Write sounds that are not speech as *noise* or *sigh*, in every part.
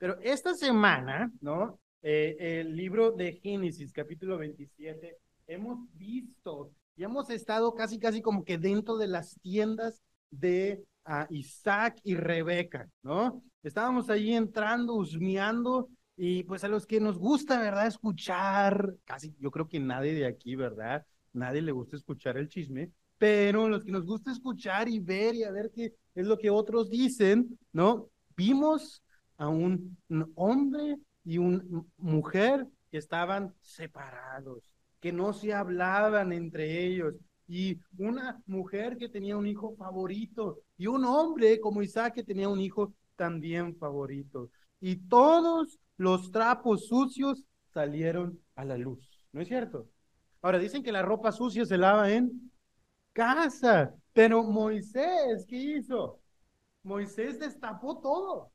Pero esta semana, ¿no? Eh, el libro de Génesis, capítulo 27, hemos visto y hemos estado casi, casi como que dentro de las tiendas de uh, Isaac y Rebeca, ¿no? Estábamos ahí entrando, husmeando, y pues a los que nos gusta, ¿verdad? Escuchar, casi yo creo que nadie de aquí, ¿verdad? Nadie le gusta escuchar el chisme, pero los que nos gusta escuchar y ver y a ver qué es lo que otros dicen, ¿no? Vimos a un, hombre y una mujer que estaban separados, que no se hablaban entre ellos, y una mujer que tenía un hijo favorito, y un hombre como Isaac que tenía un hijo también favorito. Y todos los trapos sucios salieron a la luz, ¿no es cierto? Ahora dicen que la ropa sucia se lava en casa, pero Moisés, ¿qué hizo? Moisés destapó todo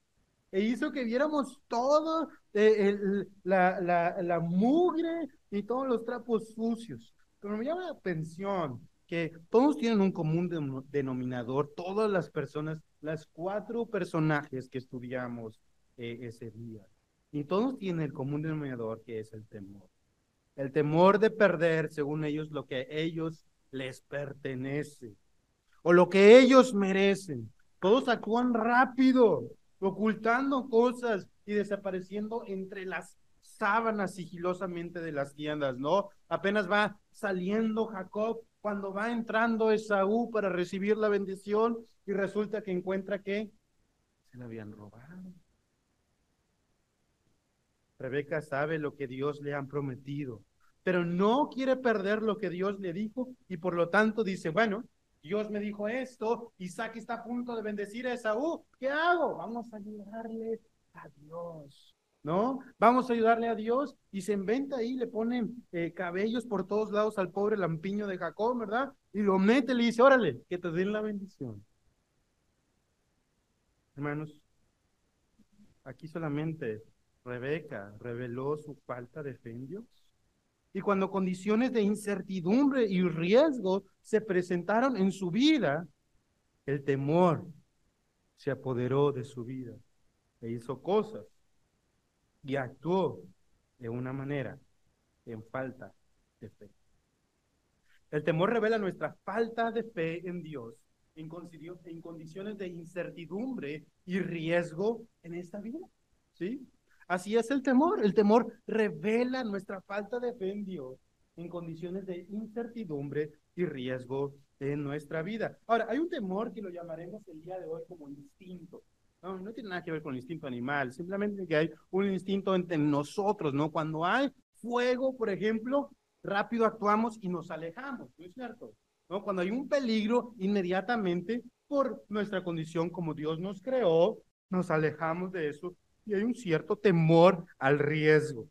e hizo que viéramos todo, eh, la, mugre y todos los trapos sucios. Pero me llama la atención que todos tienen un común denominador, todas las personas, las cuatro personajes que estudiamos eh, ese día. Y todos tienen el común denominador que es el temor. El temor de perder, según ellos, lo que a ellos les pertenece o lo que ellos merecen. Todos actúan rápido, ocultando cosas y desapareciendo entre las sábanas sigilosamente de las tiendas, ¿no? Apenas va saliendo Jacob cuando va entrando Esaú para recibir la bendición y resulta que encuentra que se la habían robado. Rebeca sabe lo que Dios le ha prometido, pero no quiere perder lo que Dios le dijo y por lo tanto dice, bueno, Dios me dijo esto, Isaac está a punto de bendecir a Esaú, ¿qué hago? Vamos a ayudarle a Dios, ¿no? Vamos a ayudarle a Dios y se inventa ahí, le pone eh, cabellos por todos lados al pobre lampiño de Jacob, ¿verdad? Y lo mete, le dice, órale, que te den la bendición. Hermanos, aquí solamente Rebeca reveló su falta de fe en Dios. Y cuando condiciones de incertidumbre y riesgo se presentaron en su vida, el temor se apoderó de su vida e hizo cosas y actuó de una manera en falta de fe. El temor revela nuestra falta de fe en Dios en, condiciones de incertidumbre y riesgo en esta vida. ¿Sí? Así es el temor. El temor revela nuestra falta de fe en condiciones de incertidumbre y riesgo en nuestra vida. Ahora, hay un temor que lo llamaremos el día de hoy como instinto. No, no tiene nada que ver con el instinto animal, simplemente que hay un instinto entre nosotros, ¿no? Cuando hay fuego, por ejemplo, rápido actuamos y nos alejamos, ¿no es cierto? ¿No? Cuando hay un peligro, inmediatamente, por nuestra condición como Dios nos creó, nos alejamos de eso y hay un cierto temor al riesgo,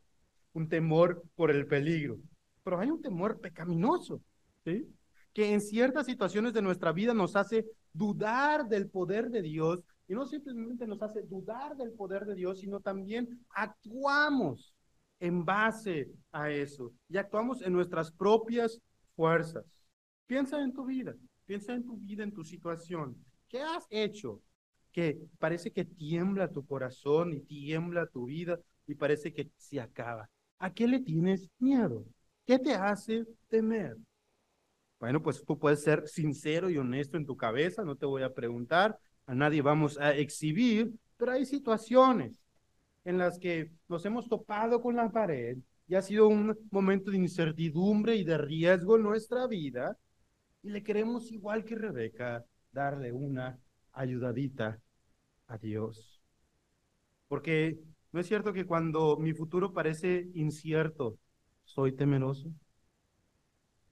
un temor por el peligro. Pero hay un temor pecaminoso, ¿sí? que en ciertas situaciones de nuestra vida nos hace dudar del poder de Dios y no simplemente nos hace dudar del poder de Dios, sino también actuamos en base a eso y actuamos en nuestras propias fuerzas. Piensa en tu vida, piensa en tu vida, en tu situación. ¿Qué has hecho que parece que tiembla tu corazón y tiembla tu vida y parece que se acaba. ¿A qué le tienes miedo? ¿Qué te hace temer? Bueno, pues tú puedes ser sincero y honesto en tu cabeza, no te voy a preguntar, a nadie vamos a exhibir, pero hay situaciones en las que nos hemos topado con la pared y ha sido un momento de incertidumbre y de riesgo en nuestra vida y le queremos igual que Rebeca darle una ayudadita a Dios. Porque no es cierto que cuando mi futuro parece incierto, soy temeroso.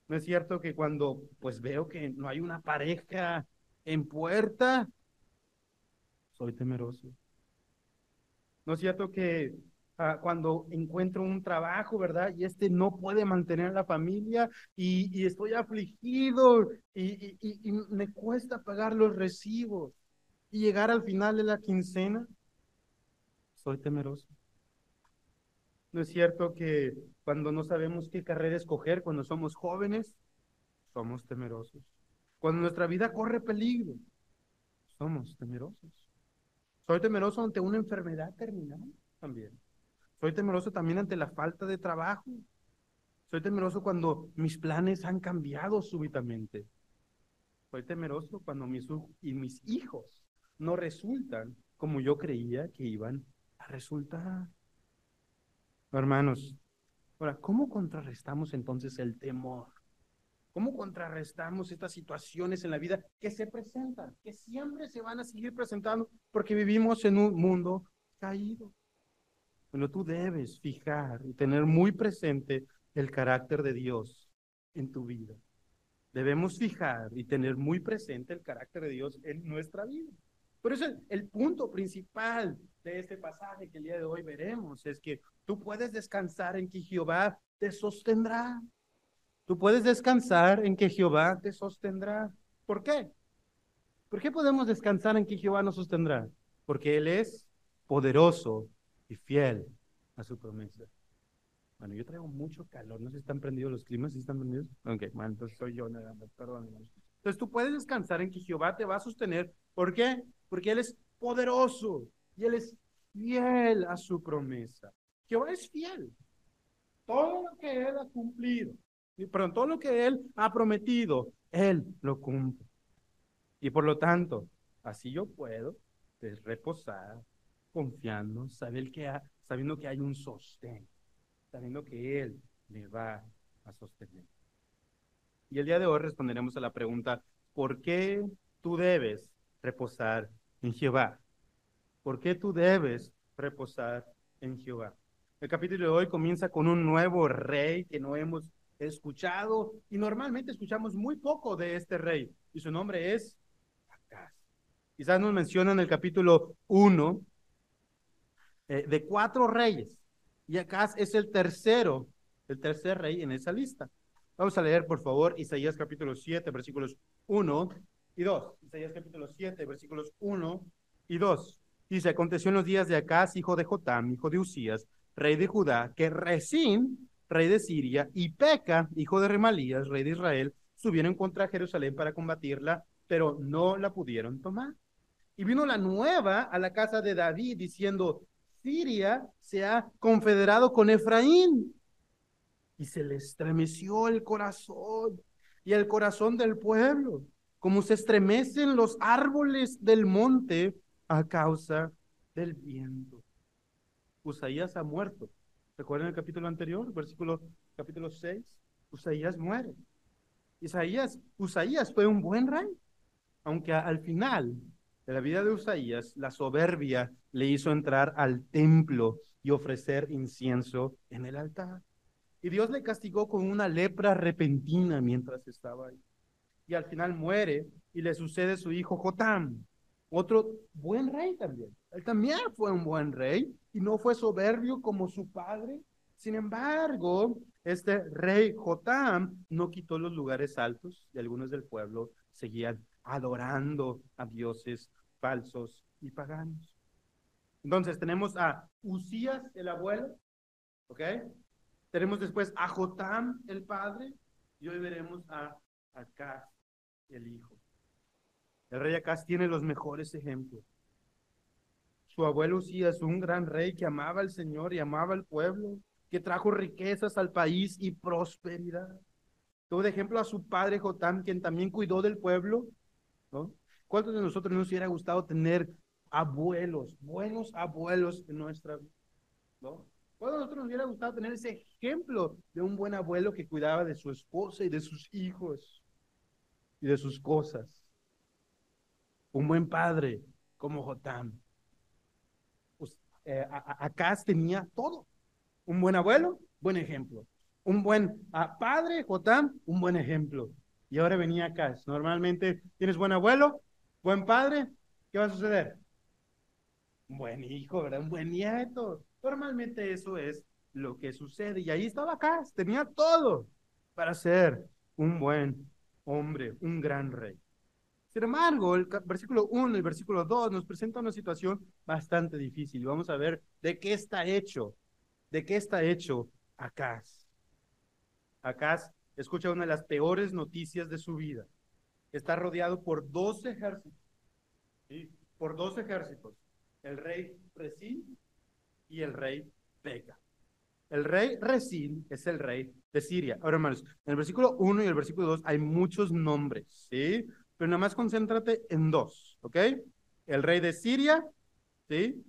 No es cierto que cuando pues veo que no hay una pareja en puerta, soy temeroso. No es cierto que ah, cuando encuentro un trabajo, ¿verdad? Y este no puede mantener la familia y, estoy afligido y, y me cuesta pagar los recibos y llegar al final de la quincena, soy temeroso. ¿No es cierto que cuando no sabemos qué carrera escoger, cuando somos jóvenes, somos temerosos? Cuando nuestra vida corre peligro, somos temerosos. Soy temeroso ante una enfermedad terminal también. Soy temeroso también ante la falta de trabajo. Soy temeroso cuando mis planes han cambiado súbitamente. Soy temeroso cuando mis, y mis hijos no resultan como yo creía que iban a resultar. Hermanos, ahora, ¿cómo contrarrestamos entonces el temor? ¿Cómo contrarrestamos estas situaciones en la vida que se presentan, que siempre se van a seguir presentando porque vivimos en un mundo caído? Bueno, tú debes fijar y tener muy presente el carácter de Dios en tu vida. Debemos fijar y tener muy presente el carácter de Dios en nuestra vida. Por eso el, punto principal de este pasaje que el día de hoy veremos es que tú puedes descansar en que Jehová te sostendrá. Tú puedes descansar en que Jehová te sostendrá. ¿Por qué? ¿Por qué podemos descansar en que Jehová nos sostendrá? Porque Él es poderoso y fiel a su promesa. Bueno, yo traigo mucho calor. No si están prendidos los climas. ¿Sí están prendidos? Ok, bueno, entonces soy yo nada más. Perdón. Entonces tú puedes descansar en que Jehová te va a sostener. ¿Por qué? Porque Él es poderoso y Él es fiel a su promesa. Jehová es fiel. Todo lo que Él ha cumplido, perdón, todo lo que Él ha prometido, Él lo cumple. Y por lo tanto, así yo puedo reposar confiando, saber sabiendo que hay un sostén sabiendo que Él me va a sostener. Y el día de hoy responderemos a la pregunta, ¿por qué tú debes reposar en Jehová? ¿Por qué tú debes reposar en Jehová? El capítulo de hoy comienza con un nuevo rey que no hemos escuchado y normalmente escuchamos muy poco de este rey y su nombre es Acaz. Quizás nos menciona en el capítulo 1 eh, de cuatro reyes y Acaz es el tercero, el tercer rey en esa lista. Vamos a leer, por favor, Isaías capítulo 7, versículos 1 y 2. Isaías capítulo 7, versículos 1 y 2. Dice, aconteció en los días de Acaz, hijo de Jotam, hijo de Usías, rey de Judá, que Resín, rey de Siria, y Peca, hijo de Remalías, rey de Israel, subieron contra Jerusalén para combatirla, pero no la pudieron tomar. Y vino la nueva a la casa de David diciendo, Siria se ha confederado con Efraín. Y se le estremeció el corazón y el corazón del pueblo, como se estremecen los árboles del monte a causa del viento. Usaías ha muerto. ¿Recuerdan el capítulo anterior, versículo capítulo 6? Usaías muere. Isaías, Usaías fue un buen rey, aunque al final de la vida de Usaías, la soberbia le hizo entrar al templo y ofrecer incienso en el altar. Y Dios le castigó con una lepra repentina mientras estaba ahí. Y al final muere y le sucede su hijo Jotam, otro buen rey también. Él también fue un buen rey y no fue soberbio como su padre. Sin embargo, este rey Jotam no quitó los lugares altos y algunos del pueblo seguían adorando a dioses falsos y paganos. Entonces tenemos a Usías, el abuelo, ¿ok? Tenemos después a Jotam, el padre, y hoy veremos a Acaz, el hijo. El rey Acaz tiene los mejores ejemplos. Su abuelo Usías, un gran rey que amaba al Señor y amaba al pueblo, que trajo riquezas al país y prosperidad. Tuvo de ejemplo a su padre Jotam, quien también cuidó del pueblo ¿no? ¿Cuántos de nosotros nos hubiera gustado tener abuelos, buenos abuelos en nuestra vida? ¿no? ¿Cuántos de nosotros nos hubiera gustado tener ese ejemplo de un buen abuelo que cuidaba de su esposa y de sus hijos y de sus cosas? Un buen padre como Jotam. Pues, eh, tenía todo. Un buen abuelo, buen ejemplo. Un buen ah, padre, Jotam, un buen ejemplo y ahora venía acá. Normalmente tienes buen abuelo, buen padre, ¿qué va a suceder? Un buen hijo, ¿verdad? Un buen nieto. Normalmente eso es lo que sucede. Y ahí estaba acá, tenía todo para ser un buen hombre, un gran rey. Sin embargo, el versículo 1 y el versículo 2 nos presenta una situación bastante difícil. Vamos a ver de qué está hecho, de qué está hecho Acaz. Acaz escucha una de las peores noticias de su vida. Está rodeado por dos ejércitos. ¿sí? Por dos ejércitos. el rey Resín y el rey Peca. El rey Resín es el rey de Siria. Ahora, hermanos, en el versículo 1 y el versículo 2 hay muchos nombres, ¿sí? Pero nada más concéntrate en dos, ¿ok? El rey de Siria, ¿sí?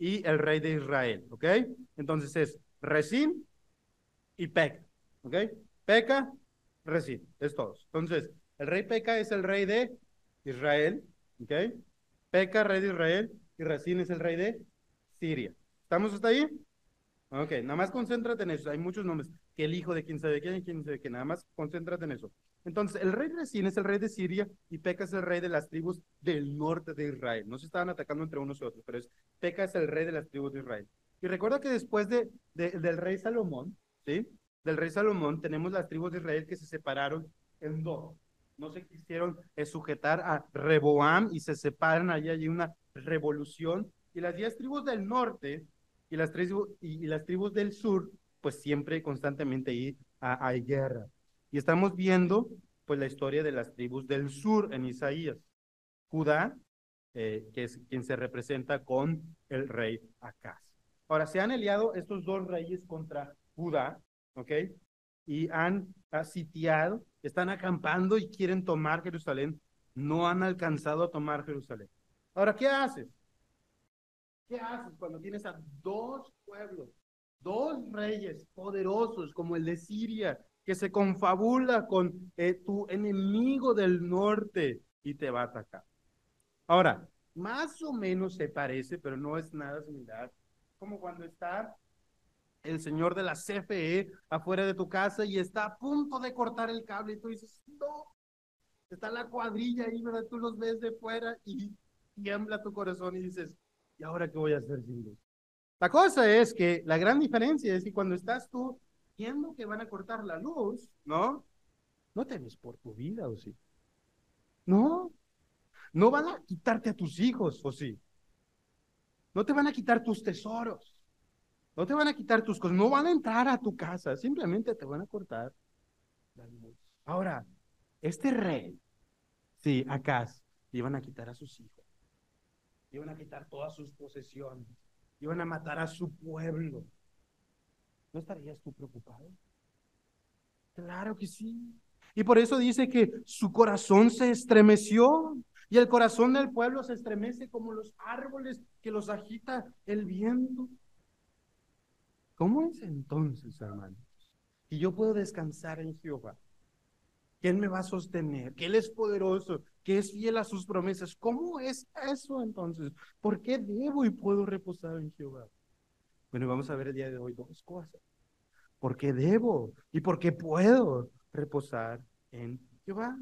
Y el rey de Israel, ¿ok? Entonces es Resín y Peca, ¿ok? Peca, Resín, es todos. Entonces, el rey Peca es el rey de Israel, ¿ok? Peca, rey de Israel, y Resín es el rey de Siria. ¿Estamos hasta ahí? Ok, nada más concéntrate en eso. Hay muchos nombres. Que el hijo de quién sabe quién, quién sabe qué. Nada más concéntrate en eso. Entonces, el rey Resín es el rey de Siria y Peca es el rey de las tribus del norte de Israel. No se estaban atacando entre unos y otros, pero es, Peca es el rey de las tribus de Israel. Y recuerda que después de, del rey Salomón, ¿sí? Del rey Salomón, tenemos las tribus de Israel que se separaron en dos. No se quisieron eh, sujetar a Reboam y se separan. Allí hay una revolución. Y las diez tribus del norte y las, tribus, y, las tribus del sur, pues siempre constantemente hay, hay guerra. Y estamos viendo pues la historia de las tribus del sur en Isaías. Judá, eh, que es quien se representa con el rey Acaz. Ahora, se han aliado estos dos reyes contra Judá, ¿ok? Y han sitiado, están acampando y quieren tomar Jerusalén. No han alcanzado a tomar Jerusalén. Ahora, ¿qué haces? ¿Qué haces cuando tienes a dos pueblos, dos reyes poderosos como el de Siria, que se confabula con eh, tu enemigo del norte y te va a atacar? Ahora, más o menos se parece, pero no es nada similar, como cuando está el señor de la CFE afuera de tu casa y está a punto de cortar el cable y tú dices, no, está la cuadrilla ahí, ¿verdad? Tú los ves de fuera y tiembla tu corazón y dices, ¿y ahora qué voy a hacer sin luz? La cosa es que la gran diferencia es que cuando estás tú viendo que van a cortar la luz, ¿no? No temes por tu vida, ¿o sí? No, no van a quitarte a tus hijos, ¿o sí? No te van a quitar tus tesoros. No te van a quitar tus cosas. No van a entrar a tu casa. Simplemente te van a cortar la luz. Ahora, este rey, sí, acá, iban a quitar a sus hijos iban a quitar todas sus posesiones, iban a matar a su pueblo. ¿No estarías tú preocupado? Claro que sí. Y por eso dice que su corazón se estremeció y el corazón del pueblo se estremece como los árboles que los agita el viento. ¿Cómo es entonces, hermanos? Y yo puedo descansar en Jehová que Él me va a sostener, que Él es poderoso, que es fiel a sus promesas. ¿Cómo es eso entonces? ¿Por qué debo y puedo reposar en Jehová? Bueno, vamos a ver el día de hoy dos cosas. ¿Por qué debo y por qué puedo reposar en Jehová?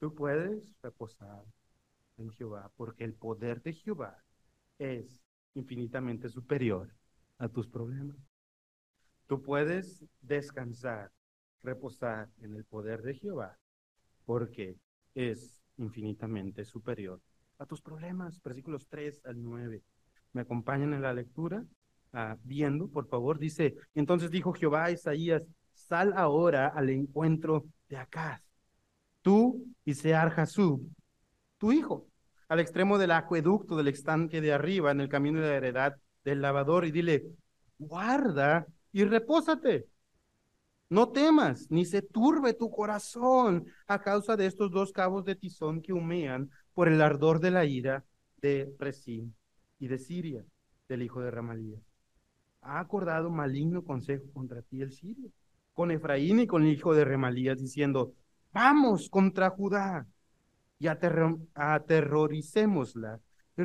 Tú puedes reposar en Jehová porque el poder de Jehová es infinitamente superior a tus problemas. Tú puedes descansar reposar en el poder de Jehová, porque es infinitamente superior a tus problemas. Versículos 3 al 9. ¿Me acompañan en la lectura? Ah, viendo, por favor, dice, entonces dijo Jehová a Isaías, sal ahora al encuentro de Acaz, tú y Sear Jasub, tu hijo, al extremo del acueducto del estanque de arriba, en el camino de la heredad del lavador, y dile, guarda y repósate no temas, ni se turbe tu corazón a causa de estos dos cabos de tizón que humean por el ardor de la ira de Resín y de Siria, del hijo de Ramalía. Ha acordado maligno consejo contra ti el sirio, con Efraín y con el hijo de Remalías, diciendo, vamos contra Judá y aterroricémosla y,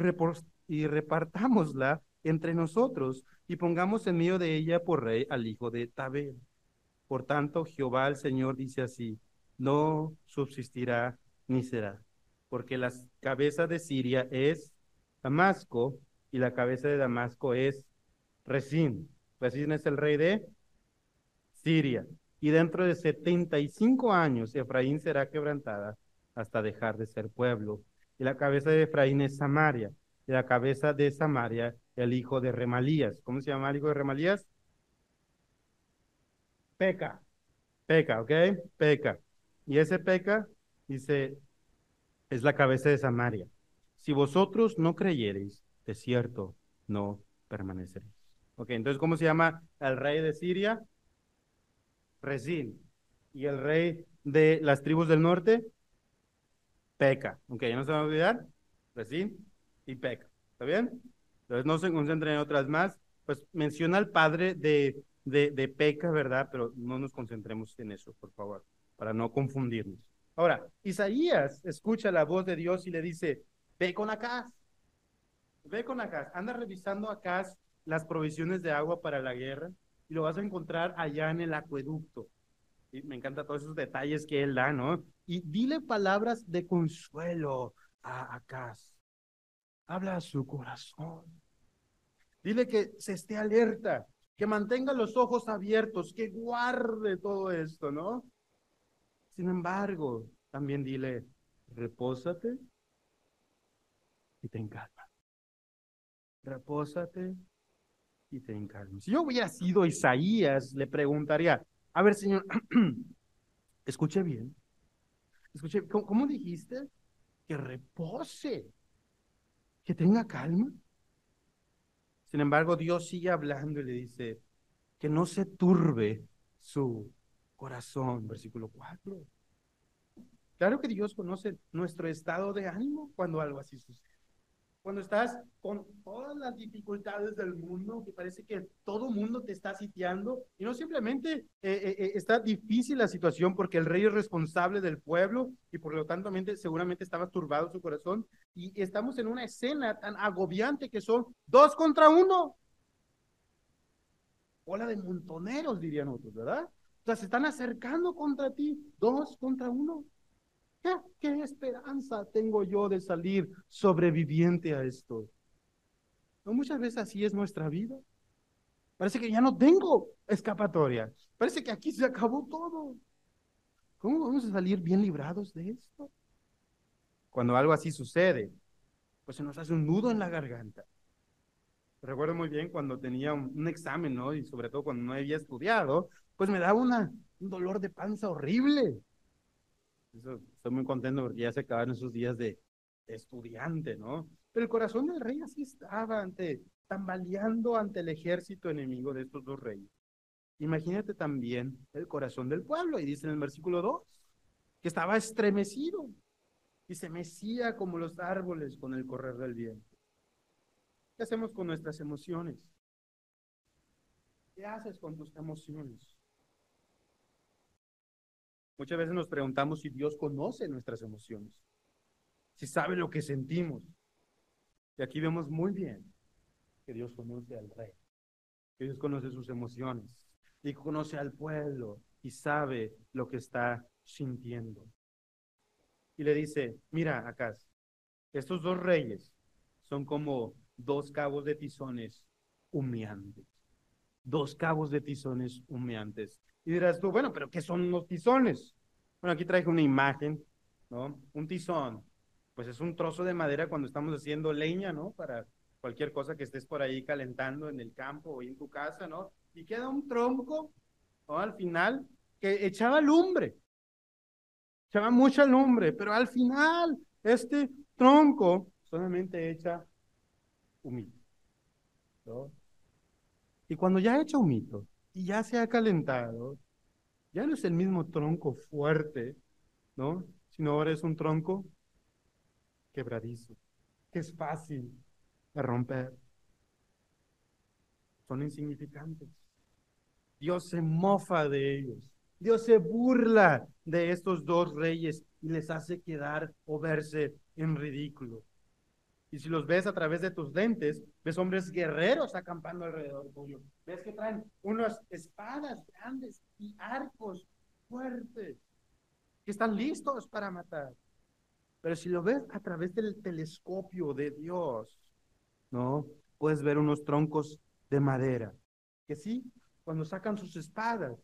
y repartámosla entre nosotros y pongamos en medio de ella por rey al hijo de Tabel por tanto, Jehová el Señor dice así, no subsistirá ni será, porque la cabeza de Siria es Damasco y la cabeza de Damasco es Resín. Resín es el rey de Siria. Y dentro de 75 años Efraín será quebrantada hasta dejar de ser pueblo. Y la cabeza de Efraín es Samaria. Y la cabeza de Samaria, el hijo de Remalías. ¿Cómo se llama el hijo de Remalías? Peca, peca, ¿ok? Peca. Y ese peca, dice, es la cabeza de Samaria. Si vosotros no creyereis, de cierto no permaneceréis. Ok, entonces, ¿cómo se llama el rey de Siria? Rezín. ¿Y el rey de las tribus del norte? Peca. Ok, ya no se van a olvidar. Rezín y Peca. ¿Está bien? Entonces, no se concentren en otras más. Pues menciona al padre de, de, de Peca, ¿verdad? Pero no nos concentremos en eso, por favor, para no confundirnos. Ahora, Isaías escucha la voz de Dios y le dice, ve con Acaz, ve con Acaz, anda revisando Acaz las provisiones de agua para la guerra y lo vas a encontrar allá en el acueducto. Y me encantan todos esos detalles que él da, ¿no? Y dile palabras de consuelo a Acaz. Habla a su corazón. Dile que se esté alerta, que mantenga los ojos abiertos, que guarde todo esto, ¿no? Sin embargo, también dile, repósate y ten calma. Repósate y ten calma. Si yo hubiera sido Isaías, le preguntaría, a ver, señor, *clears throat* escuche bien. Escuche, ¿cómo, dijiste? Que repose, que tenga calma. Sin embargo, Dios sigue hablando y le dice que no se turbe su corazón, versículo 4. Claro que Dios conoce nuestro estado de ánimo cuando algo así sucede. Cuando estás con todas las dificultades del mundo, que parece que todo mundo te está sitiando, y no simplemente eh, eh, eh, está difícil la situación porque el rey es responsable del pueblo y por lo tanto seguramente estaba turbado su corazón, y estamos en una escena tan agobiante que son dos contra uno. Ola de montoneros, dirían otros, ¿verdad? O sea, se están acercando contra ti, dos contra uno. ¿Qué, esperanza tengo yo de salir sobreviviente a esto? ¿No muchas veces así es nuestra vida? Parece que ya no tengo escapatoria. Parece que aquí se acabó todo. ¿Cómo vamos a salir bien librados de esto? Cuando algo así sucede, pues se nos hace un nudo en la garganta. Recuerdo muy bien cuando tenía un, examen, ¿no? Y sobre todo cuando no había estudiado, pues me daba una, un dolor de panza horrible estoy muy contento porque ya se acabaron esos días de estudiante, ¿no? Pero el corazón del rey así estaba ante, tambaleando ante el ejército enemigo de estos dos reyes. Imagínate también el corazón del pueblo, y dice en el versículo 2, que estaba estremecido y se mecía como los árboles con el correr del viento. ¿Qué hacemos con nuestras emociones? ¿Qué haces con tus emociones? Muchas veces nos preguntamos si Dios conoce nuestras emociones, si sabe lo que sentimos. Y aquí vemos muy bien que Dios conoce al rey, que Dios conoce sus emociones y conoce al pueblo y sabe lo que está sintiendo. Y le dice, mira acá, estos dos reyes son como dos cabos de tizones humeantes. Dos cabos de tizones humeantes. Y dirás tú, bueno, pero ¿qué son los tizones? Bueno, aquí traje una imagen, ¿no? Un tizón, pues es un trozo de madera cuando estamos haciendo leña, ¿no? Para cualquier cosa que estés por ahí calentando en el campo o en tu casa, ¿no? Y queda un tronco, ¿no? Al final, que echaba lumbre, echaba mucha lumbre, pero al final este tronco solamente echa humito, ¿no? Y cuando ya echa humito, y ya se ha calentado, ya no es el mismo tronco fuerte, ¿no? Sino ahora es un tronco quebradizo, que es fácil de romper. Son insignificantes. Dios se mofa de ellos. Dios se burla de estos dos reyes y les hace quedar o verse en ridículo. Y si los ves a través de tus lentes, ves hombres guerreros acampando alrededor tuyo. Ves que traen unas espadas grandes y arcos fuertes que están listos para matar. Pero si lo ves a través del telescopio de Dios, ¿no? Puedes ver unos troncos de madera que sí, cuando sacan sus espadas,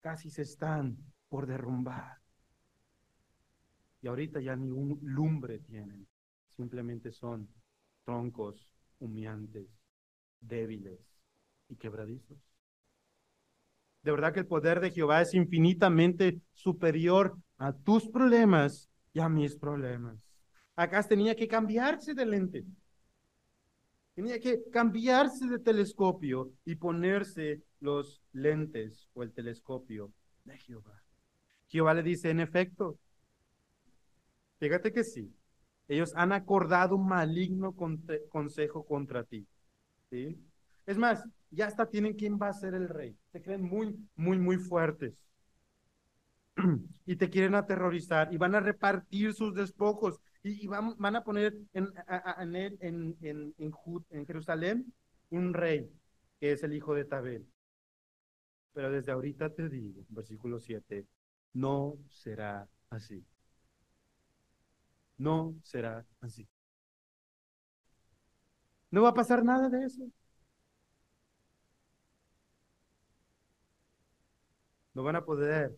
casi se están por derrumbar. Y ahorita ya ni un lumbre tienen simplemente son troncos humeantes, débiles y quebradizos. De verdad que el poder de Jehová es infinitamente superior a tus problemas y a mis problemas. Acá tenía que cambiarse de lente. Tenía que cambiarse de telescopio y ponerse los lentes o el telescopio de Jehová. Jehová le dice, en efecto, fíjate que sí, ellos han acordado un maligno consejo contra ti. ¿sí? Es más, ya hasta tienen quién va a ser el rey. Se creen muy, muy, muy fuertes. *clears throat* y te quieren aterrorizar y van a repartir sus despojos y, van, van, a poner en, en, en, en, Jerusalén un rey que es el hijo de Tabel. Pero desde ahorita te digo, versículo 7, no será así. No será así. No va a pasar nada de eso. No van a poder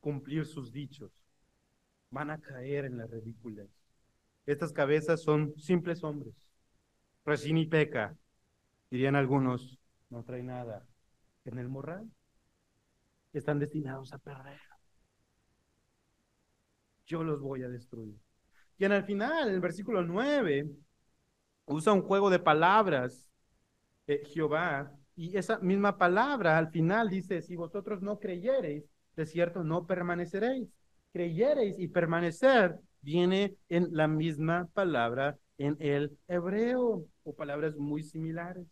cumplir sus dichos. Van a caer en la ridícula. Estas cabezas son simples hombres. Resín y peca, dirían algunos, no trae nada en el morral. Están destinados a perder. Yo los voy a destruir. Y en el final, el versículo 9, usa un juego de palabras, eh, Jehová, y esa misma palabra al final dice, si vosotros no creyereis, de cierto no permaneceréis. Creyereis y permanecer viene en la misma palabra en el hebreo, o palabras muy similares.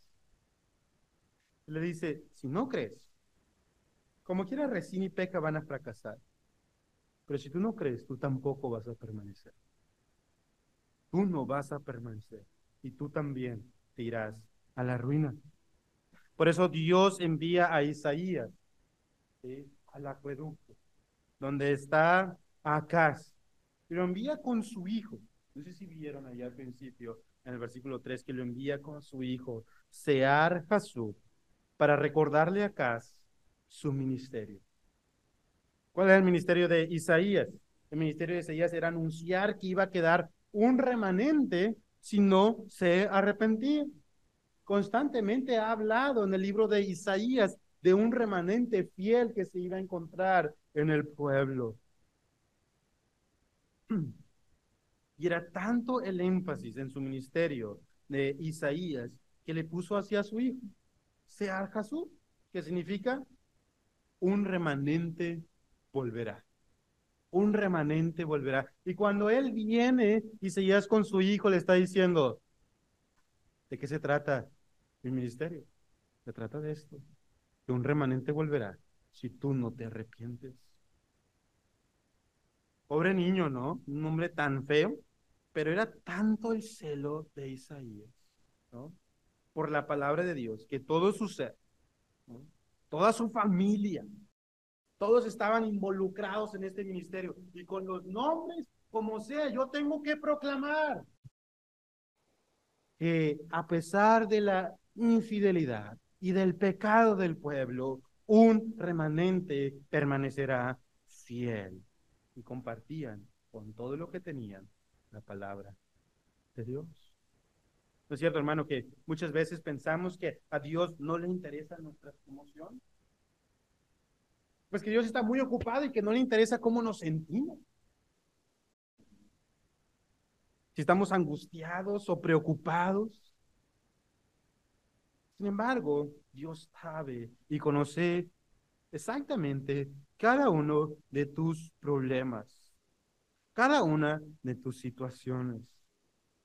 Le dice, si no crees, como quiera Resín y Peca van a fracasar. Pero si tú no crees, tú tampoco vas a permanecer. Tú no vas a permanecer. Y tú también te irás a la ruina. Por eso Dios envía a Isaías al acueducto, donde está Acaz. Y lo envía con su hijo. No sé si vieron allá al principio, en el versículo 3, que lo envía con su hijo, Sear Jasub, para recordarle a Acaz su ministerio. ¿Cuál era el ministerio de Isaías? El ministerio de Isaías era anunciar que iba a quedar un remanente si no se arrepentía constantemente ha hablado en el libro de Isaías de un remanente fiel que se iba a encontrar en el pueblo. *clears throat* Y era tanto el énfasis en su ministerio de Isaías que le puso hacia su hijo, Sear Jasú, que significa un remanente volverá. Un remanente volverá. Y cuando él viene, Isaías con su hijo le está diciendo, ¿De qué se trata el ministerio? Se trata de esto, que un remanente volverá si tú no te arrepientes. Pobre niño, ¿no? Un hombre tan feo, pero era tanto el celo de Isaías, ¿no? Por la palabra de Dios, que todo su ser, toda su familia, todos estaban involucrados en este ministerio. Y con los nombres, como sea, yo tengo que proclamar que a pesar de la infidelidad y del pecado del pueblo, un remanente permanecerá fiel. Y compartían con todo lo que tenían la palabra de Dios. ¿No es cierto, hermano, que muchas veces pensamos que a Dios no le interesa nuestra emoción? Pues que Dios está muy ocupado y que no le interesa cómo nos sentimos si estamos angustiados o preocupados. Sin embargo, Dios sabe y conoce exactamente cada uno de tus problemas, cada una de tus situaciones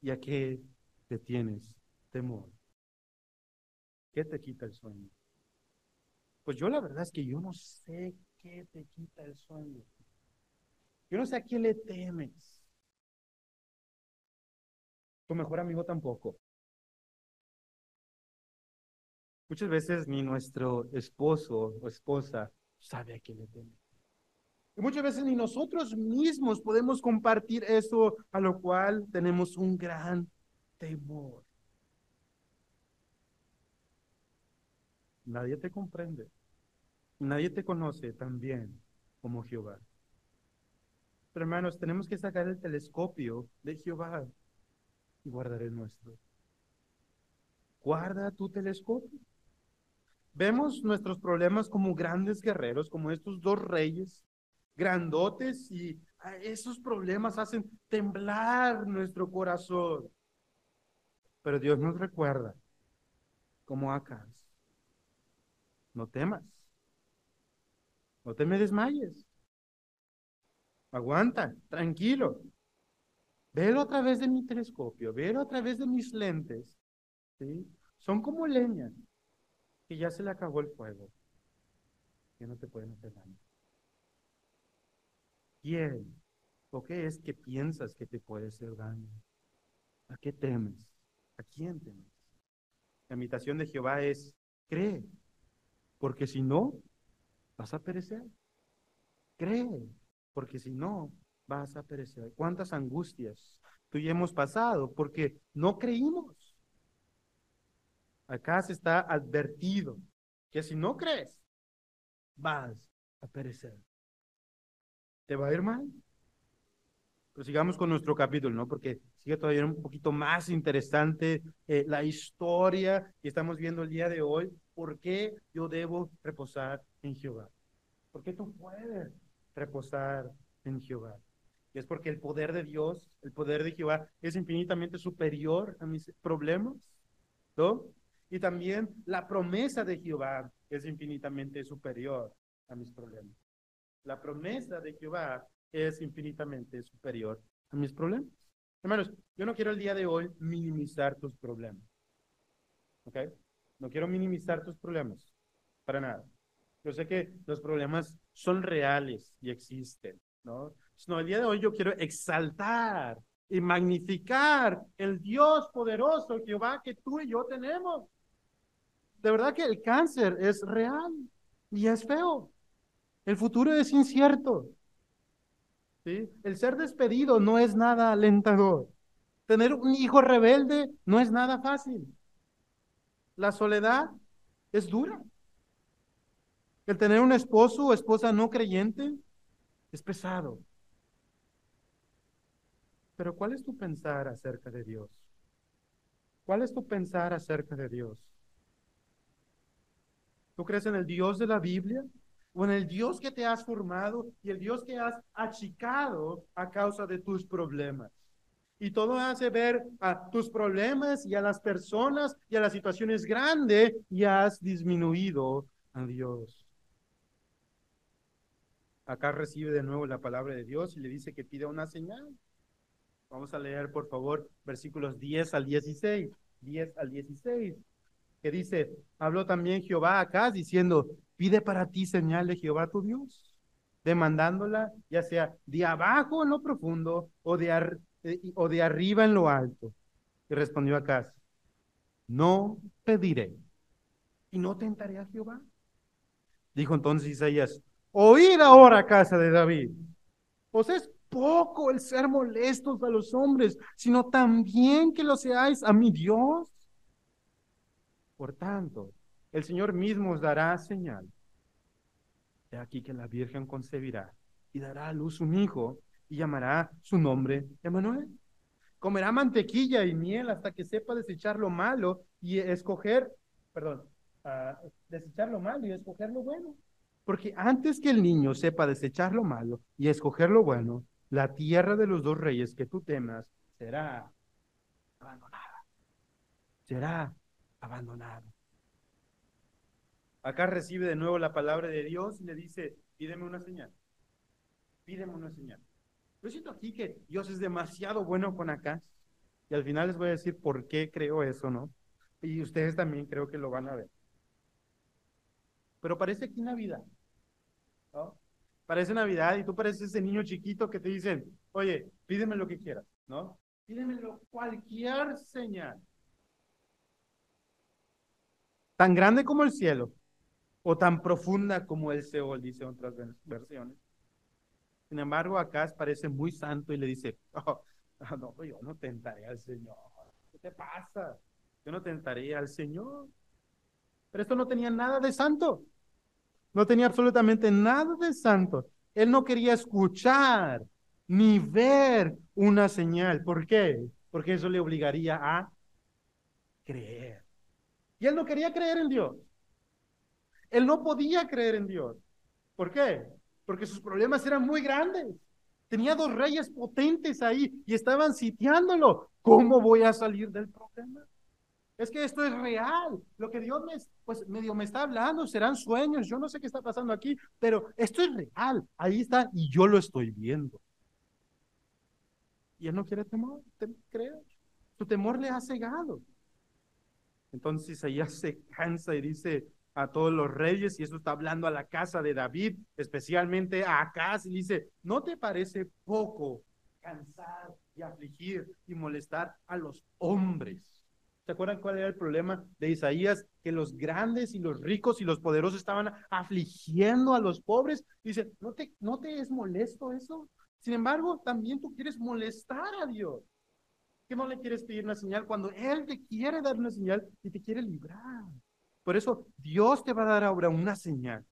y a qué te tienes temor. ¿Qué te quita el sueño? Pues yo la verdad es que yo no sé qué te quita el sueño. Yo no sé a qué le temes. Tu mejor amigo tampoco. Muchas veces ni nuestro esposo o esposa sabe a qué le teme. Y muchas veces ni nosotros mismos podemos compartir eso a lo cual tenemos un gran temor. Nadie te comprende. Nadie te conoce tan bien como Jehová. Pero hermanos, tenemos que sacar el telescopio de Jehová y guardaré el nuestro. Guarda tu telescopio. Vemos nuestros problemas como grandes guerreros, como estos dos reyes, grandotes, y esos problemas hacen temblar nuestro corazón. Pero Dios nos recuerda, como acá, no temas, no te me desmayes, aguanta, tranquilo, velo a través de mi telescopio, velo a través de mis lentes, ¿sí? Son como leña, que ya se le acabó el fuego, que no te pueden hacer daño. ¿Quién o qué es que piensas que te puede hacer daño? ¿A qué temes? ¿A quién temes? La invitación de Jehová es, cree, porque si no, vas a perecer. Cree, porque si no, vas a perecer. ¿Cuántas angustias tú y hemos pasado porque no creímos? Acá se está advertido que si no crees, vas a perecer. ¿Te va a ir mal? Pero sigamos con nuestro capítulo, ¿no? Porque sigue todavía un poquito más interesante eh, la historia que estamos viendo el día de hoy. ¿Por qué yo debo reposar en Jehová? ¿Por qué tú puedes reposar en Jehová? Y es porque el poder de Dios, el poder de Jehová es infinitamente superior a mis problemas, ¿no? Y también la promesa de Jehová es infinitamente superior a mis problemas. La promesa de Jehová es infinitamente superior a mis problemas. Hermanos, yo no quiero el día de hoy minimizar tus problemas. ¿Ok? No quiero minimizar tus problemas. Para nada. Yo sé que los problemas son reales y existen, ¿no? El día de hoy yo quiero exaltar y magnificar el Dios poderoso, Jehová, que tú y yo tenemos. De verdad que el cáncer es real y es feo. El futuro es incierto. ¿sí? El ser despedido no es nada alentador. Tener un hijo rebelde no es nada fácil. La soledad es dura. El tener un esposo o esposa no creyente es pesado. Pero ¿cuál es tu pensar acerca de Dios? ¿Cuál es tu pensar acerca de Dios? ¿Tú crees en el Dios de la Biblia? ¿O en el Dios que te has formado y el Dios que has achicado a causa de tus problemas? Y todo hace ver a tus problemas y a las personas y a las situaciones grandes y has disminuido a Dios. Acá recibe de nuevo la palabra de Dios y le dice que pida una señal. Vamos a leer, por favor, versículos 10 al 16. 10 al 16. Que dice, habló también Jehová acá diciendo, pide para ti señal de Jehová tu Dios, demandándola ya sea de abajo en lo profundo o de, eh, o de arriba en lo alto. Y respondió acá, no pediré y no tentaré a Jehová. Dijo entonces Isaías, Oíd ahora, casa de David. Pues es poco el ser molestos a los hombres, sino también que lo seáis a mi Dios. Por tanto, el Señor mismo os dará señal. De aquí que la Virgen concebirá y dará a luz un hijo y llamará su nombre Emanuel. Comerá mantequilla y miel hasta que sepa desechar lo malo y escoger, perdón, uh, desechar lo malo y escoger lo bueno. Porque antes que el niño sepa desechar lo malo y escoger lo bueno, la tierra de los dos reyes que tú temas será abandonada. Será abandonada. Acá recibe de nuevo la palabra de Dios y le dice, pídeme una señal. Pídeme una señal. Yo siento aquí que Dios es demasiado bueno con acá. Y al final les voy a decir por qué creo eso, ¿no? Y ustedes también creo que lo van a ver. Pero parece aquí Navidad. Parece Navidad y tú pareces ese niño chiquito que te dicen, oye, pídeme lo que quieras, ¿no? Pídemelo cualquier señal. Tan grande como el cielo o tan profunda como el Seol, dice otras versiones. Sin embargo, acá parece muy santo y le dice, oh, no, yo no tentaré al Señor. ¿Qué te pasa? Yo no tentaré al Señor. Pero esto no tenía nada de santo. No tenía absolutamente nada de santo. Él no quería escuchar ni ver una señal. ¿Por qué? Porque eso le obligaría a creer. Y él no quería creer en Dios. Él no podía creer en Dios. ¿Por qué? Porque sus problemas eran muy grandes. Tenía dos reyes potentes ahí y estaban sitiándolo. ¿Cómo voy a salir del problema? Es que esto es real. Lo que Dios me, pues medio me está hablando, serán sueños, yo no sé qué está pasando aquí, pero esto es real. Ahí está y yo lo estoy viendo. Y él no quiere temor, creer. Su temor le ha cegado. Entonces Isaías se cansa y dice a todos los reyes, y eso está hablando a la casa de David, especialmente a Acaz, y dice, ¿no te parece poco cansar y afligir y molestar a los hombres? ¿Se acuerdan cuál era el problema de Isaías? Que los grandes y los ricos y los poderosos estaban afligiendo a los pobres. Dice, ¿no te, ¿no te es molesto eso? Sin embargo, también tú quieres molestar a Dios. ¿Qué no le quieres pedir una señal cuando Él te quiere dar una señal y te quiere librar? Por eso Dios te va a dar ahora una señal.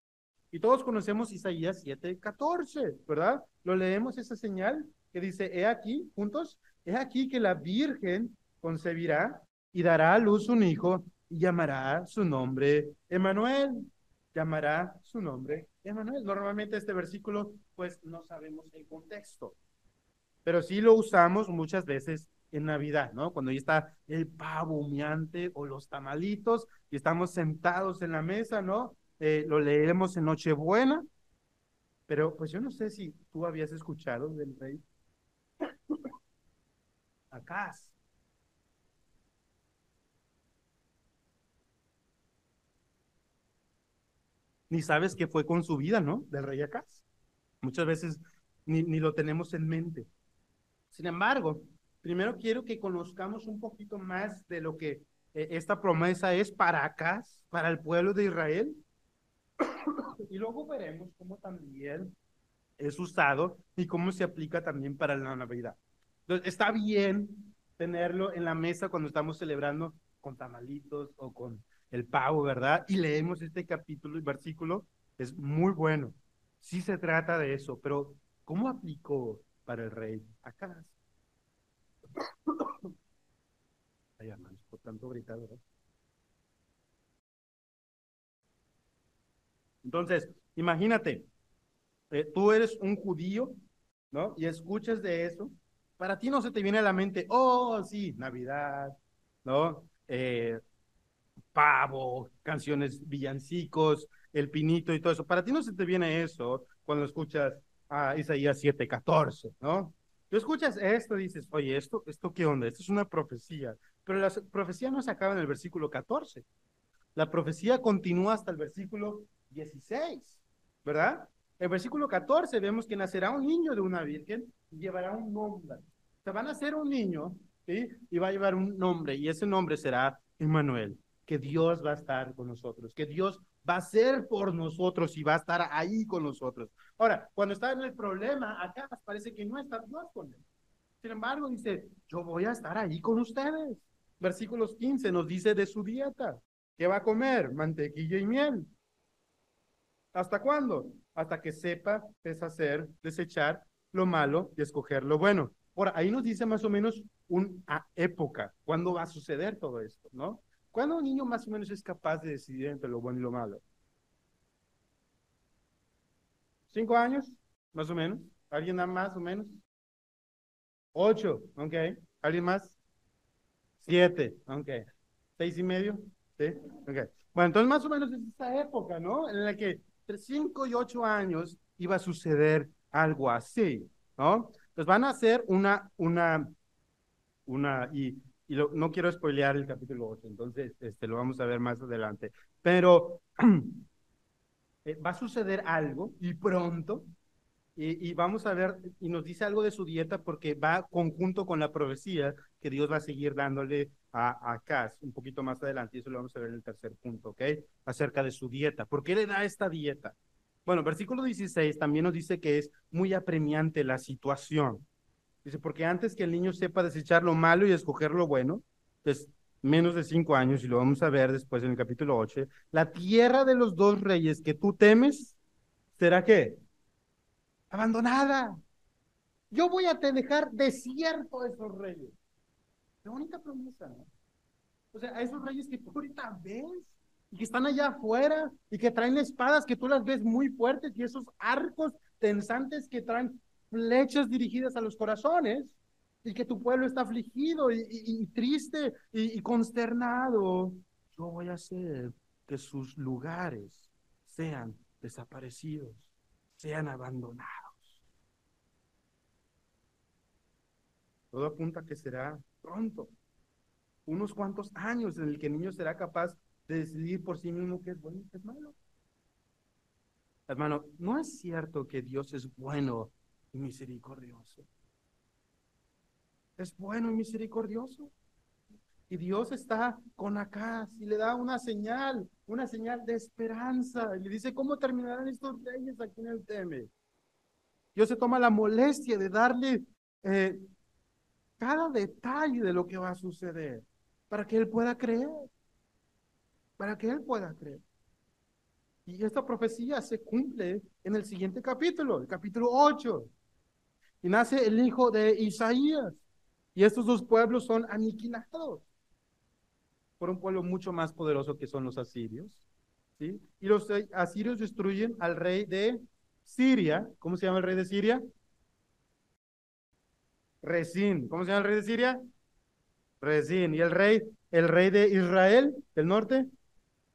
Y todos conocemos Isaías 7:14, ¿verdad? Lo leemos esa señal que dice, he aquí, juntos, he aquí que la Virgen concebirá y dará a luz un hijo y llamará su nombre Emanuel. Llamará su nombre Emanuel. Normalmente este versículo, pues no sabemos el contexto, pero sí lo usamos muchas veces en Navidad, ¿no? Cuando ya está el pavo humeante o los tamalitos y estamos sentados en la mesa, ¿no? Eh, lo leemos en Nochebuena, pero pues yo no sé si tú habías escuchado del rey *coughs* Acaz. Ni sabes qué fue con su vida, ¿no? Del rey Acaz. Muchas veces ni, ni lo tenemos en mente. Sin embargo, primero quiero que conozcamos un poquito más de lo que eh, esta promesa es para acá, para el pueblo de Israel. *coughs* y luego veremos cómo también es usado y cómo se aplica también para la Navidad. Entonces, está bien tenerlo en la mesa cuando estamos celebrando con tamalitos o con el pavo, ¿verdad? Y leemos este capítulo y versículo, es muy bueno. Sí se trata de eso, pero ¿cómo aplicó para el rey acá? *coughs* Ay, por tanto gritar, ¿verdad? Entonces, imagínate, eh, tú eres un judío, ¿no? Y escuchas de eso. Para ti no se te viene a la mente, oh, sí, Navidad, ¿no? Eh, pavo, canciones villancicos, el pinito y todo eso. Para ti no se te viene eso cuando escuchas a Isaías 7:14, ¿no? Tú escuchas esto y dices, oye, ¿esto, ¿esto qué onda? Esto es una profecía. Pero la profecía no se acaba en el versículo 14. La profecía continúa hasta el versículo 16, ¿verdad? El versículo 14 vemos que nacerá un niño de una virgen y llevará un nombre. Se va a nacer un niño, ¿sí? Y va a llevar un nombre, y ese nombre será Emmanuel, que Dios va a estar con nosotros, que Dios va a ser por nosotros y va a estar ahí con nosotros. Ahora, cuando está en el problema, acá parece que no está Dios con él. Sin embargo, dice, yo voy a estar ahí con ustedes. Versículos 15 nos dice de su dieta. ¿Qué va a comer? Mantequilla y miel. ¿Hasta cuándo? Hasta que sepa deshacer, desechar lo malo y escoger lo bueno. Ahora, ahí nos dice más o menos una época, cuándo va a suceder todo esto, ¿no? ¿Cuándo un niño más o menos es capaz de decidir entre lo bueno y lo malo? ¿Cinco años? Más o menos. ¿Alguien más o menos? Ocho, ok. ¿Alguien más? Siete, ok. ¿Seis y medio? Sí, ok. Bueno, entonces más o menos es esta época, ¿no? En la que entre cinco y ocho años iba a suceder algo así, ¿no? Entonces van a hacer una, una, una, y y no quiero spoilear el capítulo 8, entonces este, lo vamos a ver más adelante. Pero *clears throat* eh, va a suceder algo y pronto, y, vamos a ver, y nos dice algo de su dieta porque va conjunto con la profecía que Dios va a seguir dándole a, a Cas un poquito más adelante, y eso lo vamos a ver en el tercer punto, ¿ok? Acerca de su dieta. ¿Por qué le da esta dieta? Bueno, versículo 16 también nos dice que es muy apremiante la situación. Dice, porque antes que el niño sepa desechar lo malo y escoger lo bueno, pues menos de cinco años, y lo vamos a ver después en el capítulo 8, la tierra de los dos reyes que tú temes, ¿será qué? Abandonada. Yo voy a dejar desierto a esos reyes. Qué bonita promesa, ¿no? O sea, a esos reyes que tú ahorita ves y que están allá afuera y que traen espadas que tú las ves muy fuertes y esos arcos tensantes que traen flechas dirigidas a los corazones, y que tu pueblo está afligido y, triste y, consternado, yo voy a hacer que sus lugares sean desaparecidos, sean abandonados. Todo apunta a que será pronto, unos cuantos años en el que el niño será capaz de decidir por sí mismo qué es bueno y qué es malo. Hermano, no es cierto que Dios es bueno misericordioso. Es bueno y misericordioso. Y Dios está con acá y le da una señal, una señal de esperanza. Y le dice, ¿cómo terminarán estos reyes aquí en el Teme? Dios se toma la molestia de darle eh, cada detalle de lo que va a suceder para que él pueda creer. Para que él pueda creer. Y esta profecía se cumple en el siguiente capítulo, el capítulo 8. Y nace el hijo de Isaías. Y estos dos pueblos son aniquilados por un pueblo mucho más poderoso que son los asirios. ¿sí? Y los asirios destruyen al rey de Siria. ¿Cómo se llama el rey de Siria? Resín. ¿Cómo se llama el rey de Siria? Resín. ¿Y el rey, el rey de Israel del norte?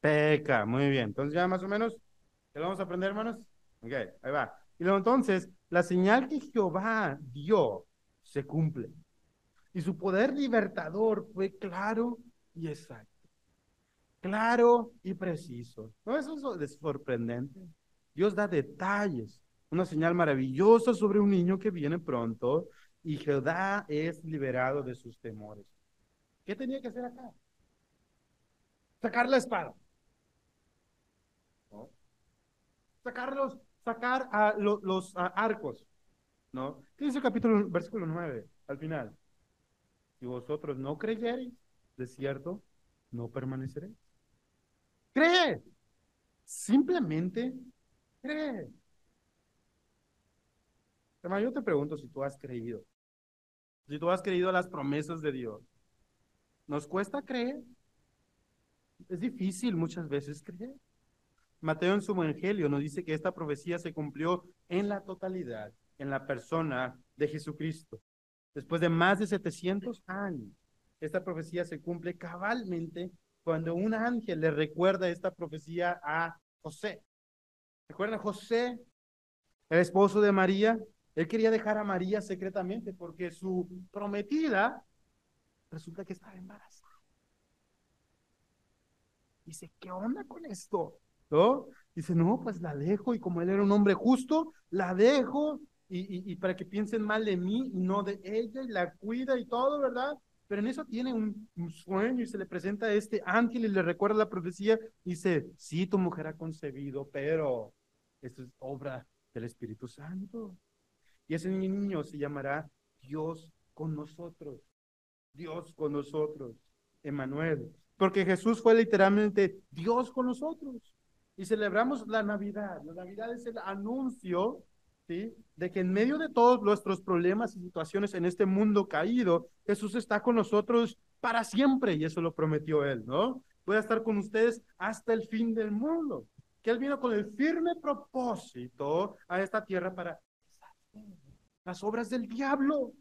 Peca. Muy bien. Entonces ya más o menos, ¿qué lo vamos a aprender, hermanos? Ok, ahí va. Y luego entonces, la señal que Jehová dio se cumple. Y su poder libertador fue claro y exacto. Claro y preciso. ¿No eso es sorprendente? Dios da detalles, una señal maravillosa sobre un niño que viene pronto y Jehová es liberado de sus temores. ¿Qué tenía que hacer acá? Sacar la espada. Sacarlos, sacar a los, arcos. ¿No? ¿Qué dice el capítulo, versículo 9 al final? Si vosotros no creyereis, de cierto, no permaneceré. Cree. Simplemente cree. Hermano, yo te pregunto si tú has creído. Si tú has creído a las promesas de Dios. ¿Nos cuesta creer? Es difícil muchas veces creer. Mateo en su evangelio nos dice que esta profecía se cumplió en la totalidad, en la persona de Jesucristo. Después de más de 700 años, esta profecía se cumple cabalmente cuando un ángel le recuerda esta profecía a José. ¿Recuerdan José, el esposo de María? Él quería dejar a María secretamente porque su prometida resulta que estaba embarazada. Dice, ¿qué onda con esto? ¿No? Dice, no, pues la dejo y como él era un hombre justo, la dejo y, para que piensen mal de mí y no de ella y la cuida y todo, ¿verdad? Pero en eso tiene un, sueño y se le presenta a este ángel y le recuerda la profecía. Dice, sí, tu mujer ha concebido, pero esto es obra del Espíritu Santo. Y ese niño se llamará Dios con nosotros. Dios con nosotros, Emanuel. Porque Jesús fue literalmente Dios con nosotros. Y celebramos la Navidad. La Navidad es el anuncio de que en medio de todos nuestros problemas y situaciones en este mundo caído, Jesús está con nosotros para siempre y eso lo prometió Él, ¿no? Voy a estar con ustedes hasta el fin del mundo. Que Él vino con el firme propósito a esta tierra para las obras del diablo.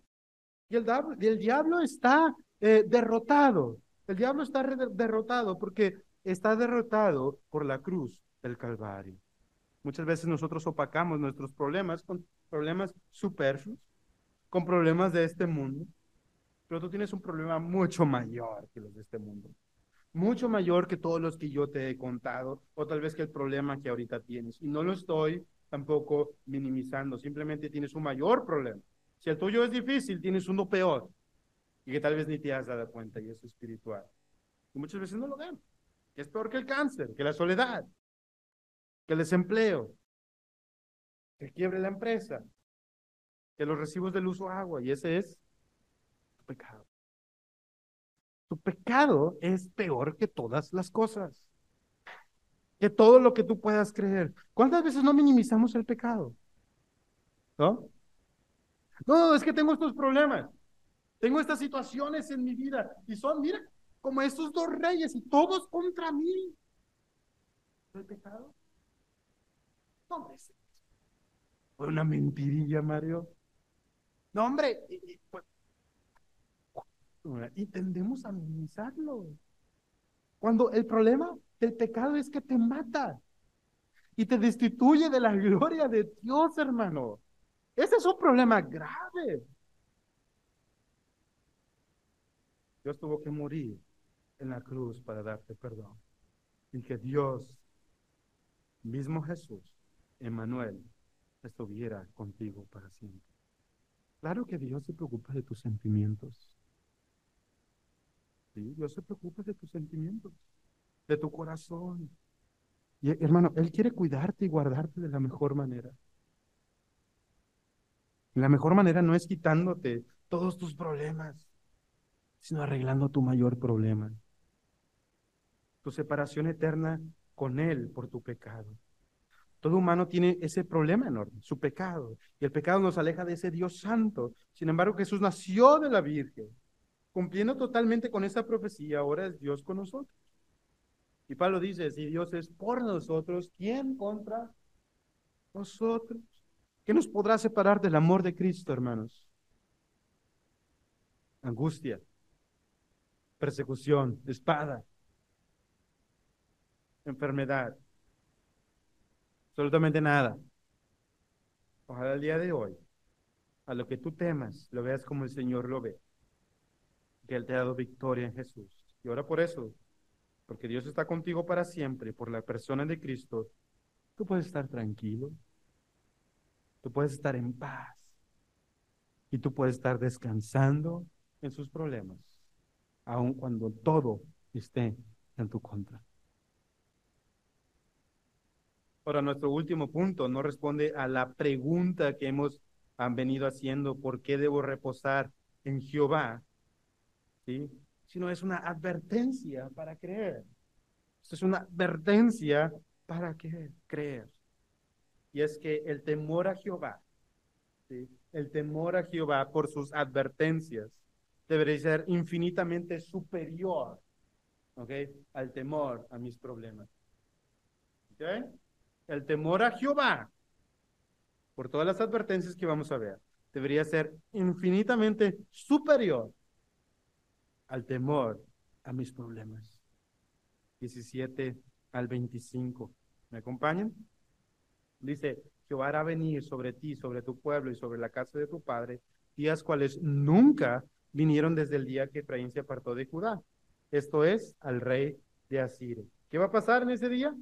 Y el, el diablo está eh, derrotado. El diablo está derrotado porque está derrotado por la cruz del Calvario. Muchas veces nosotros opacamos nuestros problemas con problemas superfluos, con problemas de este mundo, pero tú tienes un problema mucho mayor que los de este mundo, mucho mayor que todos los que yo te he contado, o tal vez que el problema que ahorita tienes. Y no lo estoy tampoco minimizando, simplemente tienes un mayor problema. Si el tuyo es difícil, tienes uno peor, y que tal vez ni te has dado cuenta, y es espiritual. Y muchas veces no lo vemos, que es peor que el cáncer, que la soledad, que el desempleo, que quiebre la empresa, que los recibos del uso agua, y ese es tu pecado. Tu pecado es peor que todas las cosas, que todo lo que tú puedas creer. ¿Cuántas veces no minimizamos el pecado? ¿No? No, es que tengo estos problemas, tengo estas situaciones en mi vida, y son, mira, como estos dos reyes, y todos contra mí. ¿El pecado? No, hombre, fue una mentirilla, Mario. No, hombre, pues, Y tendemos a minimizarlo. Cuando el problema del pecado es que te mata y te destituye de la gloria de Dios, hermano. Ese es un problema grave. Dios tuvo que morir en la cruz para darte perdón. Y que Dios, mismo Jesús, Emmanuel, estuviera contigo para siempre. Claro que Dios se preocupa de tus sentimientos. Sí, Dios se preocupa de tus sentimientos, de tu corazón. Y hermano, Él quiere cuidarte y guardarte de la mejor manera. la mejor manera no es quitándote todos tus problemas, sino arreglando tu mayor problema. Tu separación eterna con Él por tu pecado. Todo humano tiene ese problema enorme, su pecado. Y el pecado nos aleja de ese Dios santo. Sin embargo, Jesús nació de la Virgen. Cumpliendo totalmente con esa profecía, ahora es Dios con nosotros. Y Pablo dice, si Dios es por nosotros, ¿quién contra nosotros? ¿Qué nos podrá separar del amor de Cristo, hermanos? Angustia, persecución, espada, enfermedad, absolutamente nada. Ojalá el día de hoy, a lo que tú temas, lo veas como el Señor lo ve, que Él te ha dado victoria en Jesús. Y ahora por eso, porque Dios está contigo para siempre, por la persona de Cristo, tú puedes estar tranquilo, tú puedes estar en paz y tú puedes estar descansando en sus problemas aun cuando todo esté en tu contra. Ahora, nuestro último punto no responde a la pregunta que hemos han venido haciendo, ¿por qué debo reposar en Jehová? ¿Sí? Sino es una advertencia para creer. Esto es una advertencia para que creer. Y es que el temor a Jehová, ¿sí? el temor a Jehová por sus advertencias, debería ser infinitamente superior ¿okay? al temor a mis problemas. ¿Okay? El temor a Jehová, por todas las advertencias que vamos a ver, debería ser infinitamente superior al temor a mis problemas. 17 al 25. ¿Me acompañan? Dice, Jehová hará venir sobre ti, sobre tu pueblo y sobre la casa de tu padre, días cuales nunca vinieron desde el día que Efraín se apartó de Judá. Esto es, al rey de Asiria. ¿Qué va a pasar en ese día?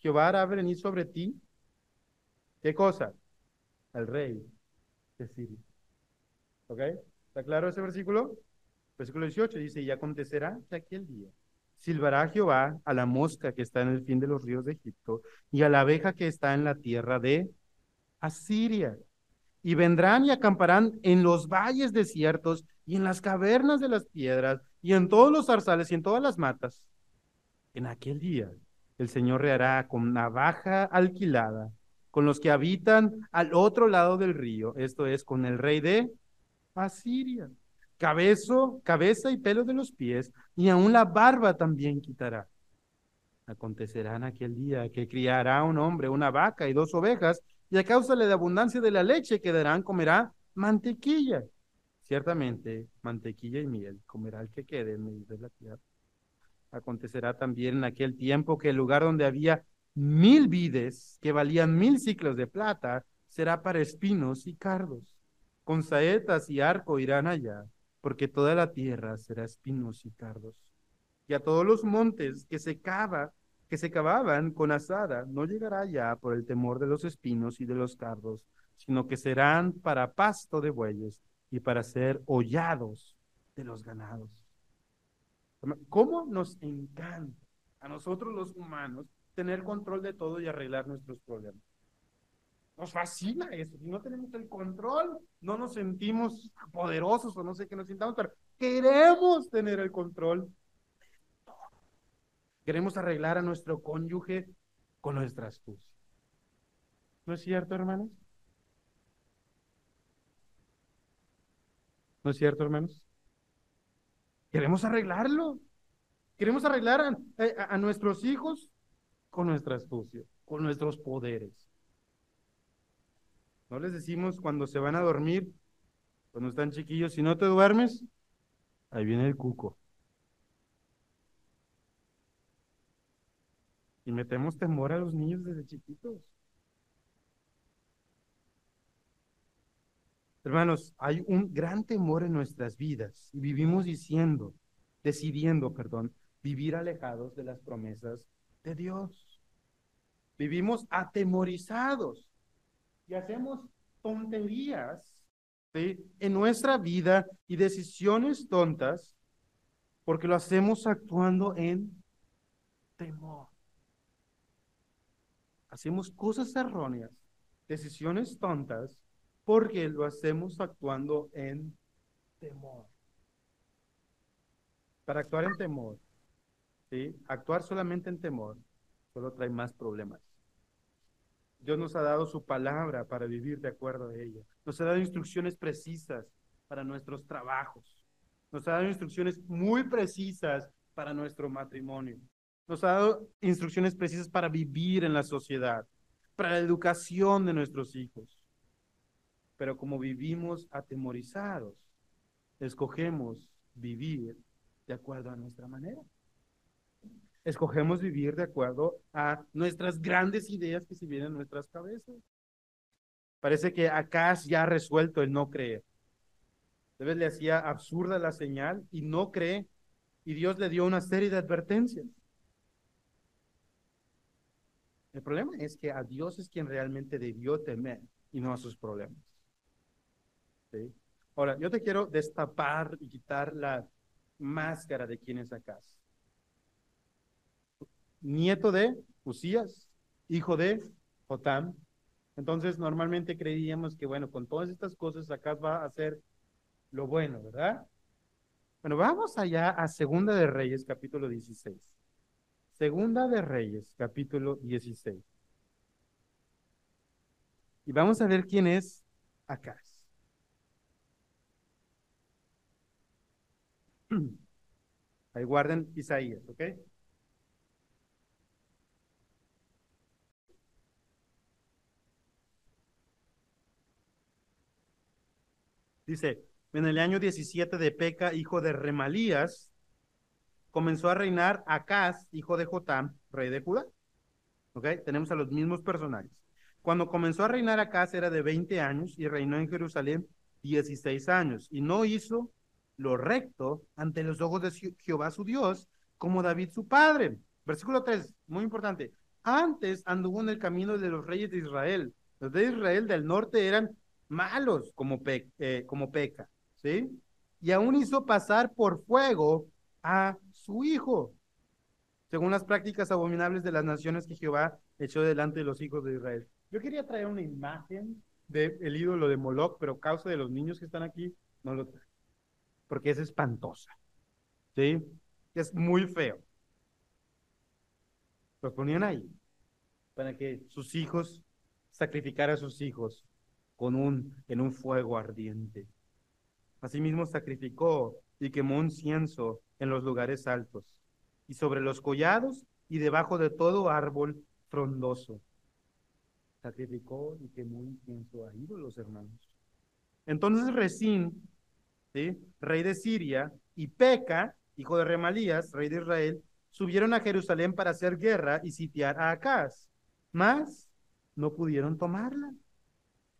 Jehová hará venir sobre ti. ¿Qué cosa? Al rey de Asiria. ¿Ok? ¿Está claro ese versículo? Versículo 18 dice, y acontecerá que aquel día silbará Jehová a la mosca que está en el fin de los ríos de Egipto y a la abeja que está en la tierra de Asiria. Y vendrán y acamparán en los valles desiertos y en las cavernas de las piedras, y en todos los zarzales y en todas las matas. En aquel día el Señor reará con navaja alquilada con los que habitan al otro lado del río, esto es, con el rey de Asiria. Cabezo, cabeza y pelo de los pies, y aún la barba también quitará. Acontecerá en aquel día que criará un hombre una vaca y dos ovejas, y a causa de la abundancia de la leche que darán, comerá mantequilla Ciertamente, mantequilla y miel comerá el que quede en medio de la tierra. Acontecerá también en aquel tiempo que el lugar donde había mil vides que valían mil ciclos de plata será para espinos y cardos. Con saetas y arco irán allá, porque toda la tierra será espinos y cardos. Y a todos los montes que se que se cavaban con asada, no llegará allá por el temor de los espinos y de los cardos, sino que serán para pasto de bueyes y para ser hollados de los ganados. ¿Cómo nos encanta a nosotros los humanos tener control de todo y arreglar nuestros problemas? Nos fascina eso. Si no tenemos el control, no nos sentimos poderosos o no sé qué nos sintamos, pero queremos tener el control. Queremos arreglar a nuestro cónyuge con nuestra astucia. ¿No es cierto, hermanos? ¿No es cierto, hermanos? Queremos arreglarlo. Queremos arreglar a, nuestros hijos con nuestra astucia, con nuestros poderes. No les decimos cuando se van a dormir, cuando están chiquillos, si no te duermes, Ahí viene el cuco. Y metemos temor a los niños desde chiquitos. Hermanos, hay un gran temor en nuestras vidas y vivimos diciendo, decidiendo, perdón, vivir alejados de las promesas de Dios. Vivimos atemorizados y hacemos tonterías en nuestra vida y decisiones tontas porque lo hacemos actuando en temor. Hacemos cosas erróneas, decisiones tontas, porque lo hacemos actuando en temor. Para actuar en temor, ¿sí? actuar solamente en temor, solo trae más problemas. Dios nos ha dado su palabra para vivir de acuerdo a ella. Nos ha dado instrucciones precisas para nuestros trabajos. Nos ha dado instrucciones muy precisas para nuestro matrimonio. Nos ha dado instrucciones precisas para vivir en la sociedad, para la educación de nuestros hijos. Pero como vivimos atemorizados, escogemos vivir de acuerdo a nuestra manera. Escogemos vivir de acuerdo a nuestras grandes ideas que se vienen en nuestras cabezas. Parece que acá ya ha resuelto el no creer. Debes le hacía absurda la señal y no cree, y Dios le dio una serie de advertencias. El problema es que a Dios es quien realmente debió temer y no a sus problemas. Ahora, yo te quiero destapar y quitar la máscara de quién es acá. Nieto de Usías, hijo de Jotam. Entonces, normalmente creíamos que, bueno, con todas estas cosas, acá va a hacer lo bueno, ¿verdad? Bueno, vamos allá a Segunda de Reyes, capítulo 16. Segunda de Reyes, capítulo 16. Y vamos a ver quién es Acaz. *clears throat* Ahí guarden Isaías, ¿ok? Dice, en el año 17 de Peca, hijo de Remalías, comenzó a reinar Acaz, hijo de Jotam, rey de Judá. ¿Ok? Tenemos a los mismos personajes. Cuando comenzó a reinar Acaz era de 20 años y reinó en Jerusalén 16 años. Y no hizo lo recto ante los ojos de Jehová su Dios, como David su padre. Versículo 3, muy importante. Antes anduvo en el camino de los reyes de Israel. Los de Israel del norte eran malos como, eh, como Peca, ¿sí? Y aún hizo pasar por fuego a su hijo, según las prácticas abominables de las naciones que Jehová echó delante de los hijos de Israel. Yo quería traer una imagen del ídolo de Moloch, pero causa de los niños que están aquí, no lo traje, porque es espantosa, ¿sí? Es muy feo. Los ponían ahí para que sus hijos sacrificaran a sus hijos con un, en un fuego ardiente. Asimismo sacrificó y quemó un cienso en los lugares altos, y sobre los collados y debajo de todo árbol frondoso. Sacrificó y quemó incienso a ídolos, hermanos. Entonces Resín, rey de Siria, y Peca, hijo de Remalías, rey de Israel, subieron a Jerusalén para hacer guerra y sitiar a Acaz, mas no pudieron tomarla.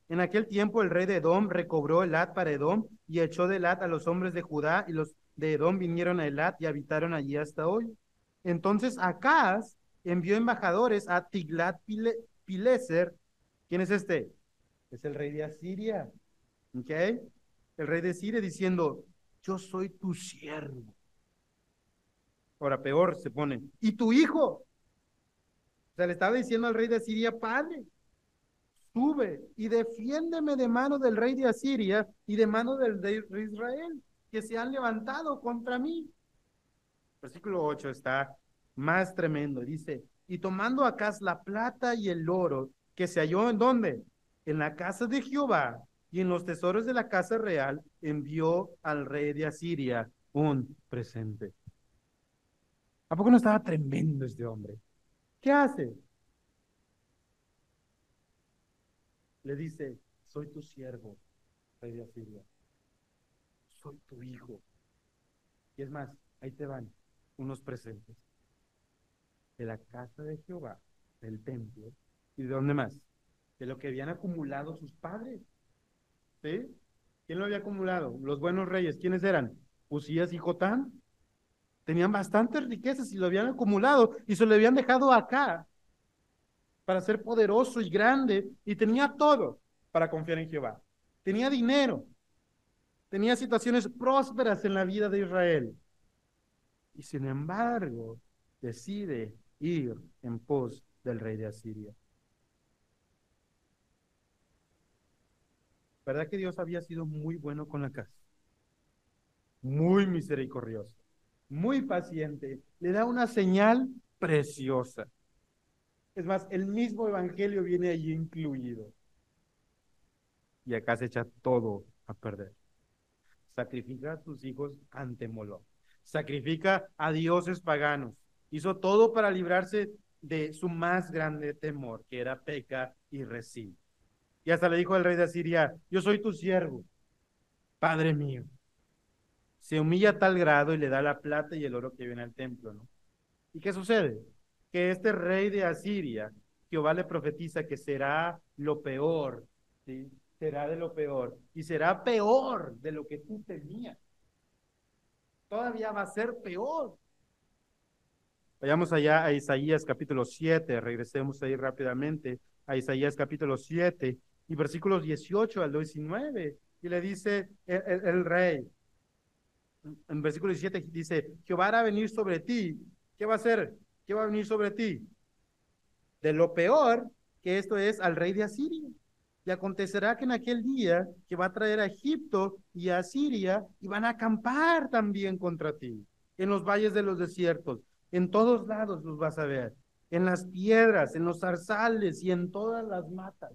En aquel tiempo el rey de Edom recobró Elat para Edom y echó de Elat a los hombres de Judá y los de Edom vinieron a Elat y habitaron allí hasta hoy. Entonces Acaz envió embajadores a Tiglat Pileser. ¿Quién es este? Es el rey de Asiria. ¿Ok? El rey de Siria diciendo, yo soy tu siervo. Ahora peor se pone, ¿y tu hijo? O sea, le estaba diciendo al rey de Asiria, padre, sube y defiéndeme de mano del rey de Asiria y de mano del rey de Israel que se han levantado contra mí. Versículo 8 está más tremendo. Dice, y tomando acá la plata y el oro que se halló en dónde? En la casa de Jehová y en los tesoros de la casa real, envió al rey de Asiria un presente. ¿A poco no estaba tremendo este hombre? ¿Qué hace? Le dice, soy tu siervo, rey de Asiria soy tu hijo. Y es más, ahí te van unos presentes. De la casa de Jehová, del templo. ¿Y de dónde más? De lo que habían acumulado sus padres. ¿Sí? ¿Quién lo había acumulado? Los buenos reyes. ¿Quiénes eran? Usías y Jotán. Tenían bastantes riquezas y lo habían acumulado y se lo habían dejado acá para ser poderoso y grande y tenía todo para confiar en Jehová. Tenía dinero, tenía situaciones prósperas en la vida de Israel. Y sin embargo, decide ir en pos del rey de Asiria. ¿Verdad que Dios había sido muy bueno con la casa? Muy misericordioso, muy paciente. Le da una señal preciosa. Es más, el mismo evangelio viene allí incluido. Y acá se echa todo a perder. Sacrifica a tus hijos ante Moloch. Sacrifica a dioses paganos. Hizo todo para librarse de su más grande temor, que era Peca y Resí. Y hasta le dijo al rey de Asiria, yo soy tu siervo, padre mío. Se humilla a tal grado y le da la plata y el oro que viene al templo, ¿no? ¿Y qué sucede? Que este rey de Asiria, Jehová le profetiza que será lo peor, ¿sí? Será de lo peor. Y será peor de lo que tú temías. Todavía va a ser peor. Vayamos allá a Isaías capítulo 7, regresemos ahí rápidamente a Isaías capítulo 7 y versículos 18 al 19. Y le dice el, rey, en versículo 17 dice, Jehová hará venir sobre ti. ¿Qué va a hacer? ¿Qué va a venir sobre ti? De lo peor que esto es al rey de Asiria. Y acontecerá que en aquel día que va a traer a Egipto y a Asiria y van a acampar también contra ti en los valles de los desiertos. En todos lados los vas a ver. En las piedras, en los zarzales y en todas las matas.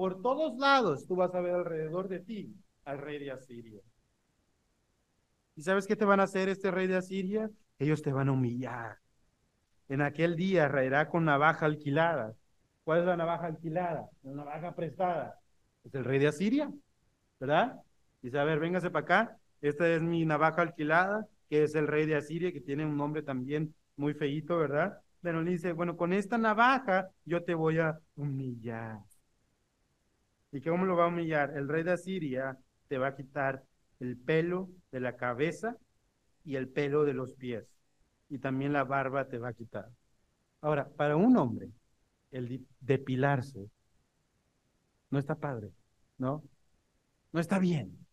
Por todos lados tú vas a ver alrededor de ti al rey de Asiria. ¿Y sabes qué te van a hacer este rey de Asiria? Ellos te van a humillar. En aquel día raerá con navaja alquilada. ¿Cuál es la navaja alquilada? La navaja prestada. Es el rey de Asiria, ¿verdad? Dice, a ver, véngase para acá. Esta es mi navaja alquilada, que es el rey de Asiria, que tiene un nombre también muy feíto, ¿verdad? Pero le dice, bueno, con esta navaja yo te voy a humillar. ¿Y cómo lo va a humillar? El rey de Asiria te va a quitar el pelo de la cabeza y el pelo de los pies. Y también la barba te va a quitar. Ahora, para un hombre, el depilarse no está padre, ¿no? No está bien,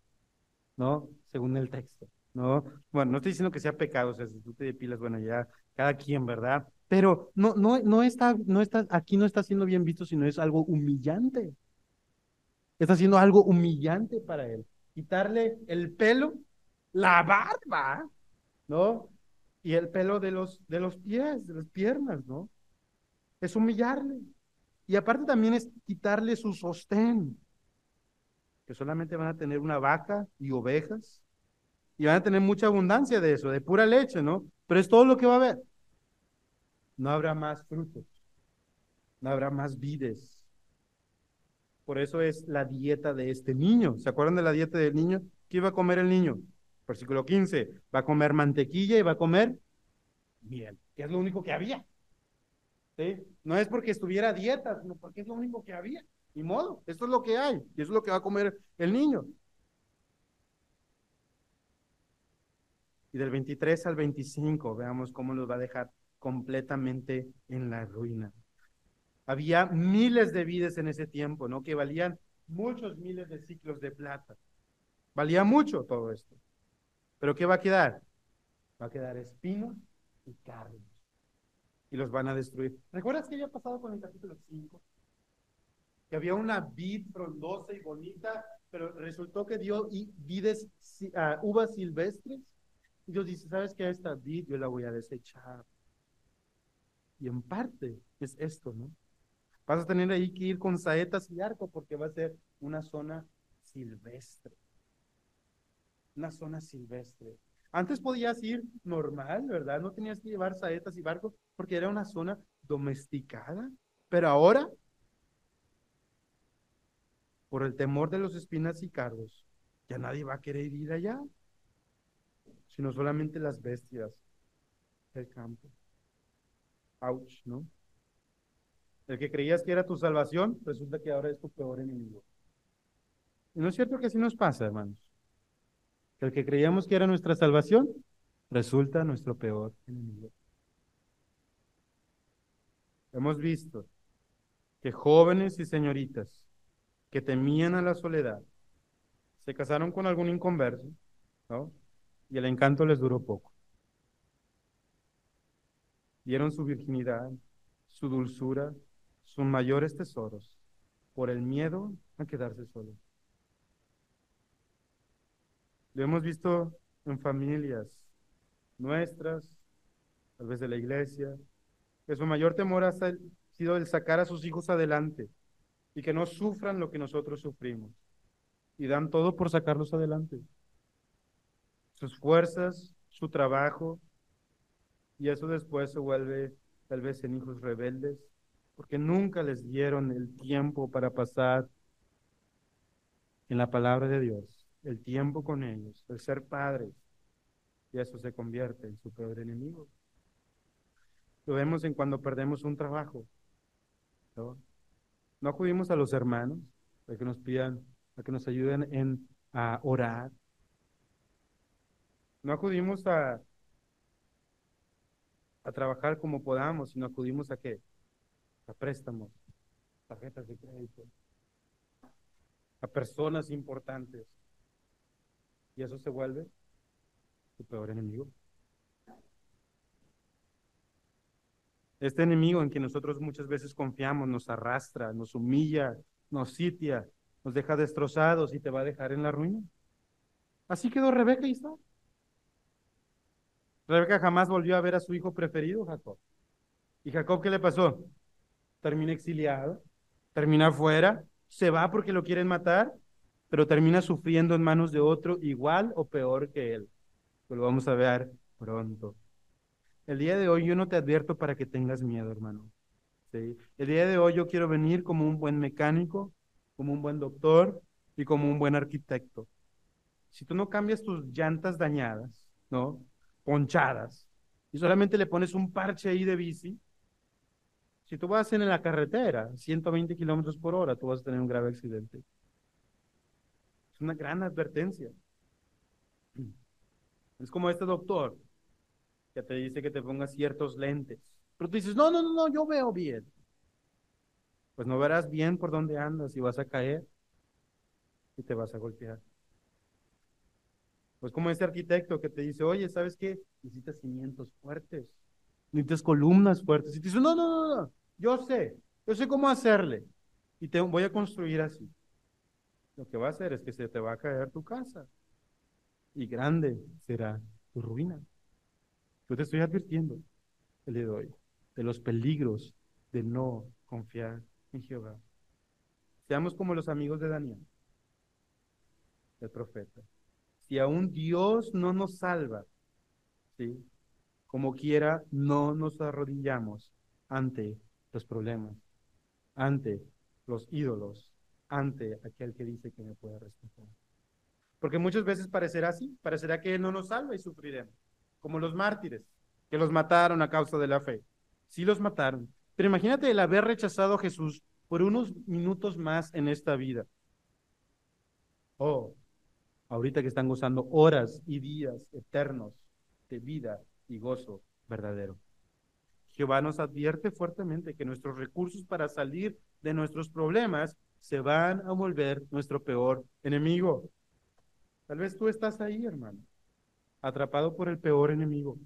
¿no? Según el texto, ¿no? Bueno, no estoy diciendo que sea pecado, o sea, si tú te depilas, bueno, ya cada quien, ¿verdad? Pero no, no, no está, no está, aquí no está siendo bien visto, sino es algo humillante. Está haciendo algo humillante para él. Quitarle el pelo, la barba, ¿no? Y el pelo de los, de los pies, de las piernas, ¿no? Es humillarle. Y aparte también es quitarle su sostén, que solamente van a tener una vaca y ovejas, y van a tener mucha abundancia de eso, de pura leche, ¿no? Pero es todo lo que va a haber. No habrá más frutos, no habrá más vides, por eso es la dieta de este niño. ¿Se acuerdan de la dieta del niño? ¿Qué iba a comer el niño? Versículo 15. Va a comer mantequilla y va a comer miel, que es lo único que había. ¿Sí? No es porque estuviera a dieta, sino porque es lo único que había. Ni modo, esto es lo que hay y eso es lo que va a comer el niño. Y del 23 al 25, veamos cómo los va a dejar completamente en la ruina. Había miles de vides en ese tiempo, ¿no? Que valían muchos miles de ciclos de plata. Valía mucho todo esto. Pero ¿qué va a quedar? Va a quedar espinos y carnes. Y los van a destruir. ¿Recuerdas qué había pasado con el capítulo 5? Que había una vid frondosa y bonita, pero resultó que dio vides, uh, uvas silvestres. Y Dios dice, ¿sabes qué? Esta vid yo la voy a desechar. Y en parte es esto, ¿no? Vas a tener ahí que ir con saetas y arco porque va a ser una zona silvestre. Una zona silvestre. Antes podías ir normal, ¿verdad? No tenías que llevar saetas y barcos porque era una zona domesticada. Pero ahora, por el temor de los espinas y cardos, ya nadie va a querer ir allá. sino solamente las bestias del campo. Ouch, ¿no? El que creías que era tu salvación, resulta que ahora es tu peor enemigo. Y no es cierto que así nos pasa, hermanos. El que creíamos que era nuestra salvación, resulta nuestro peor enemigo. Hemos visto que jóvenes y señoritas que temían a la soledad se casaron con algún inconverso, ¿no? Y el encanto les duró poco. Dieron su virginidad, su dulzura, sus mayores tesoros, por el miedo a quedarse solos. Lo hemos visto en familias nuestras, tal vez de la iglesia, que su mayor temor ha sido el sacar a sus hijos adelante y que no sufran lo que nosotros sufrimos. Y dan todo por sacarlos adelante. Sus fuerzas, su trabajo, y eso después se vuelve tal vez en hijos rebeldes, porque nunca les dieron el tiempo para pasar en la palabra de Dios, el tiempo con ellos, el ser padres, y eso se convierte en su peor enemigo. Lo vemos en cuando perdemos un trabajo. ¿no? no acudimos a los hermanos para que nos pidan, para que nos ayuden en, a orar. No acudimos a, a trabajar como podamos, sino acudimos a qué? A préstamos, tarjetas de crédito, a personas importantes. Y eso se vuelve tu peor enemigo. Este enemigo en que nosotros muchas veces confiamos nos arrastra, nos humilla, nos sitia, nos deja destrozados y te va a dejar en la ruina. Así quedó Rebeca y está. Rebeca jamás volvió a ver a su hijo preferido, Jacob. ¿Y Jacob qué le pasó? Termina exiliado, termina afuera, se va porque lo quieren matar, pero termina sufriendo en manos de otro igual o peor que él. Pues lo vamos a ver pronto. El día de hoy yo no te advierto para que tengas miedo, hermano. El día de hoy yo quiero venir como un buen mecánico, como un buen doctor y como un buen arquitecto. Si tú no cambias tus llantas dañadas, ¿no? Ponchadas, y solamente le pones un parche ahí de bici, si tú vas en la carretera, 120 kilómetros por hora, tú vas a tener un grave accidente. Es una gran advertencia. *clears throat* Es como este doctor que te dice que te pongas ciertos lentes. Pero tú dices, no, no, no, no, yo veo bien. Pues no verás bien por dónde andas y vas a caer y te vas a golpear. Pues como ese arquitecto que te dice, oye, ¿sabes qué? Necesitas cimientos fuertes, necesitas columnas fuertes. Y te dice, no, no, no, no, yo sé, yo sé cómo hacerle y te voy a construir así. Lo que va a hacer es que se te va a caer tu casa y grande será tu ruina. Yo te estoy advirtiendo el día de de los peligros de no confiar en Jehová. Seamos como los amigos de Daniel, el profeta. Si aún Dios no nos salva, ¿sí? como quiera, no nos arrodillamos ante los problemas, ante los ídolos, ante aquel que dice que me puede respetar. Porque muchas veces parecerá así, parecerá que Él no nos salva y sufriremos como los mártires, que los mataron a causa de la fe. Sí los mataron. Pero imagínate el haber rechazado a Jesús por unos minutos más en esta vida. Oh, ahorita que están gozando horas y días eternos de vida y gozo verdadero. Jehová nos advierte fuertemente que nuestros recursos para salir de nuestros problemas se van a volver nuestro peor enemigo. Tal vez tú estás ahí, hermano atrapado por el peor enemigo.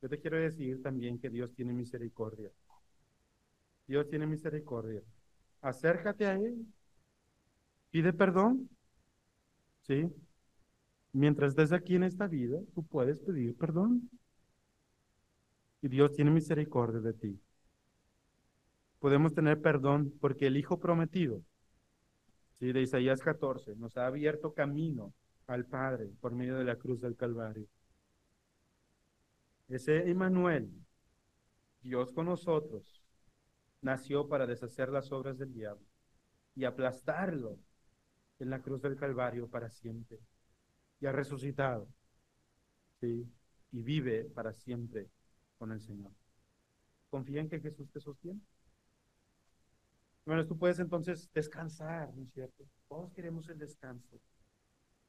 Yo te quiero decir también que Dios tiene misericordia. Dios tiene misericordia. Acércate a Él. Pide perdón. ¿Sí? Mientras estés aquí en esta vida, tú puedes pedir perdón. Y Dios tiene misericordia de ti. Podemos tener perdón porque el Hijo prometido, ¿sí? de Isaías 14, nos ha abierto camino al Padre por medio de la cruz del Calvario. Ese Emmanuel, Dios con nosotros, nació para deshacer las obras del diablo y aplastarlo en la cruz del Calvario para siempre. y ha resucitado. ¿sí? Y vive para siempre con el Señor. Confía en que Jesús te sostiene. Bueno, tú puedes entonces descansar, ¿no es cierto? Todos queremos el descanso.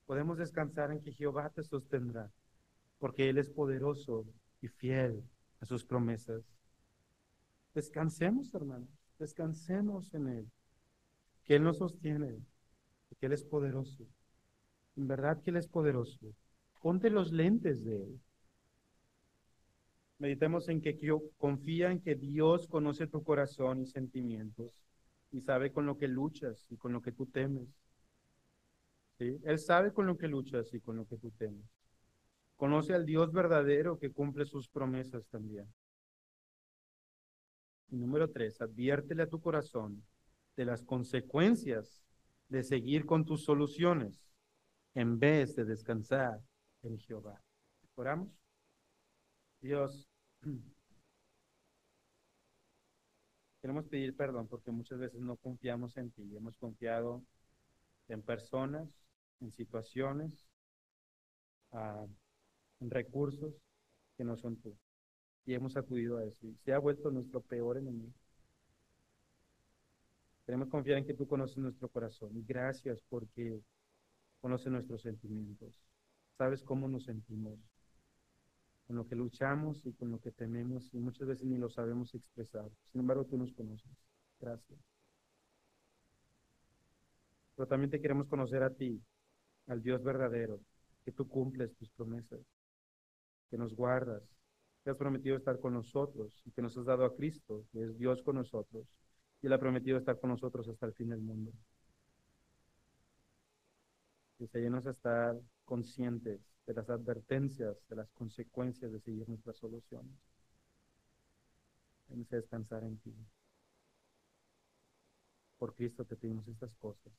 Podemos descansar en que Jehová te sostendrá, porque Él es poderoso y fiel a sus promesas. Descansemos, hermanos, descansemos en Él, que Él nos sostiene, que Él es poderoso. En verdad que Él es poderoso. Ponte los lentes de Él. Meditemos en que confía en que Dios conoce tu corazón y sentimientos y sabe con lo que luchas y con lo que tú temes. ¿Sí? Él sabe con lo que luchas y con lo que tú temes. Conoce al Dios verdadero que cumple sus promesas también. Y número tres, adviértele a tu corazón de las consecuencias de seguir con tus soluciones en vez de descansar en Jehová. Oramos. Dios, *clears throat* queremos pedir perdón porque muchas veces no confiamos en ti. Hemos confiado en personas, en situaciones, ah, en recursos que no son tú. Y hemos acudido a eso. Y se ha vuelto nuestro peor enemigo. Queremos confiar en que tú conoces nuestro corazón. Y gracias porque conoces nuestros sentimientos. Sabes cómo nos sentimos con lo que luchamos y con lo que tememos y muchas veces ni lo sabemos expresar. Sin embargo, tú nos conoces. Gracias. Pero también te queremos conocer a ti, al Dios verdadero, que tú cumples tus promesas, que nos guardas, que has prometido estar con nosotros y que nos has dado a Cristo, que es Dios con nosotros, y Él ha prometido estar con nosotros hasta el fin del mundo. Que se llenos a estar conscientes de las advertencias, de las consecuencias de seguir nuestras soluciones. Vamos a descansar en ti. Por Cristo te pedimos estas cosas.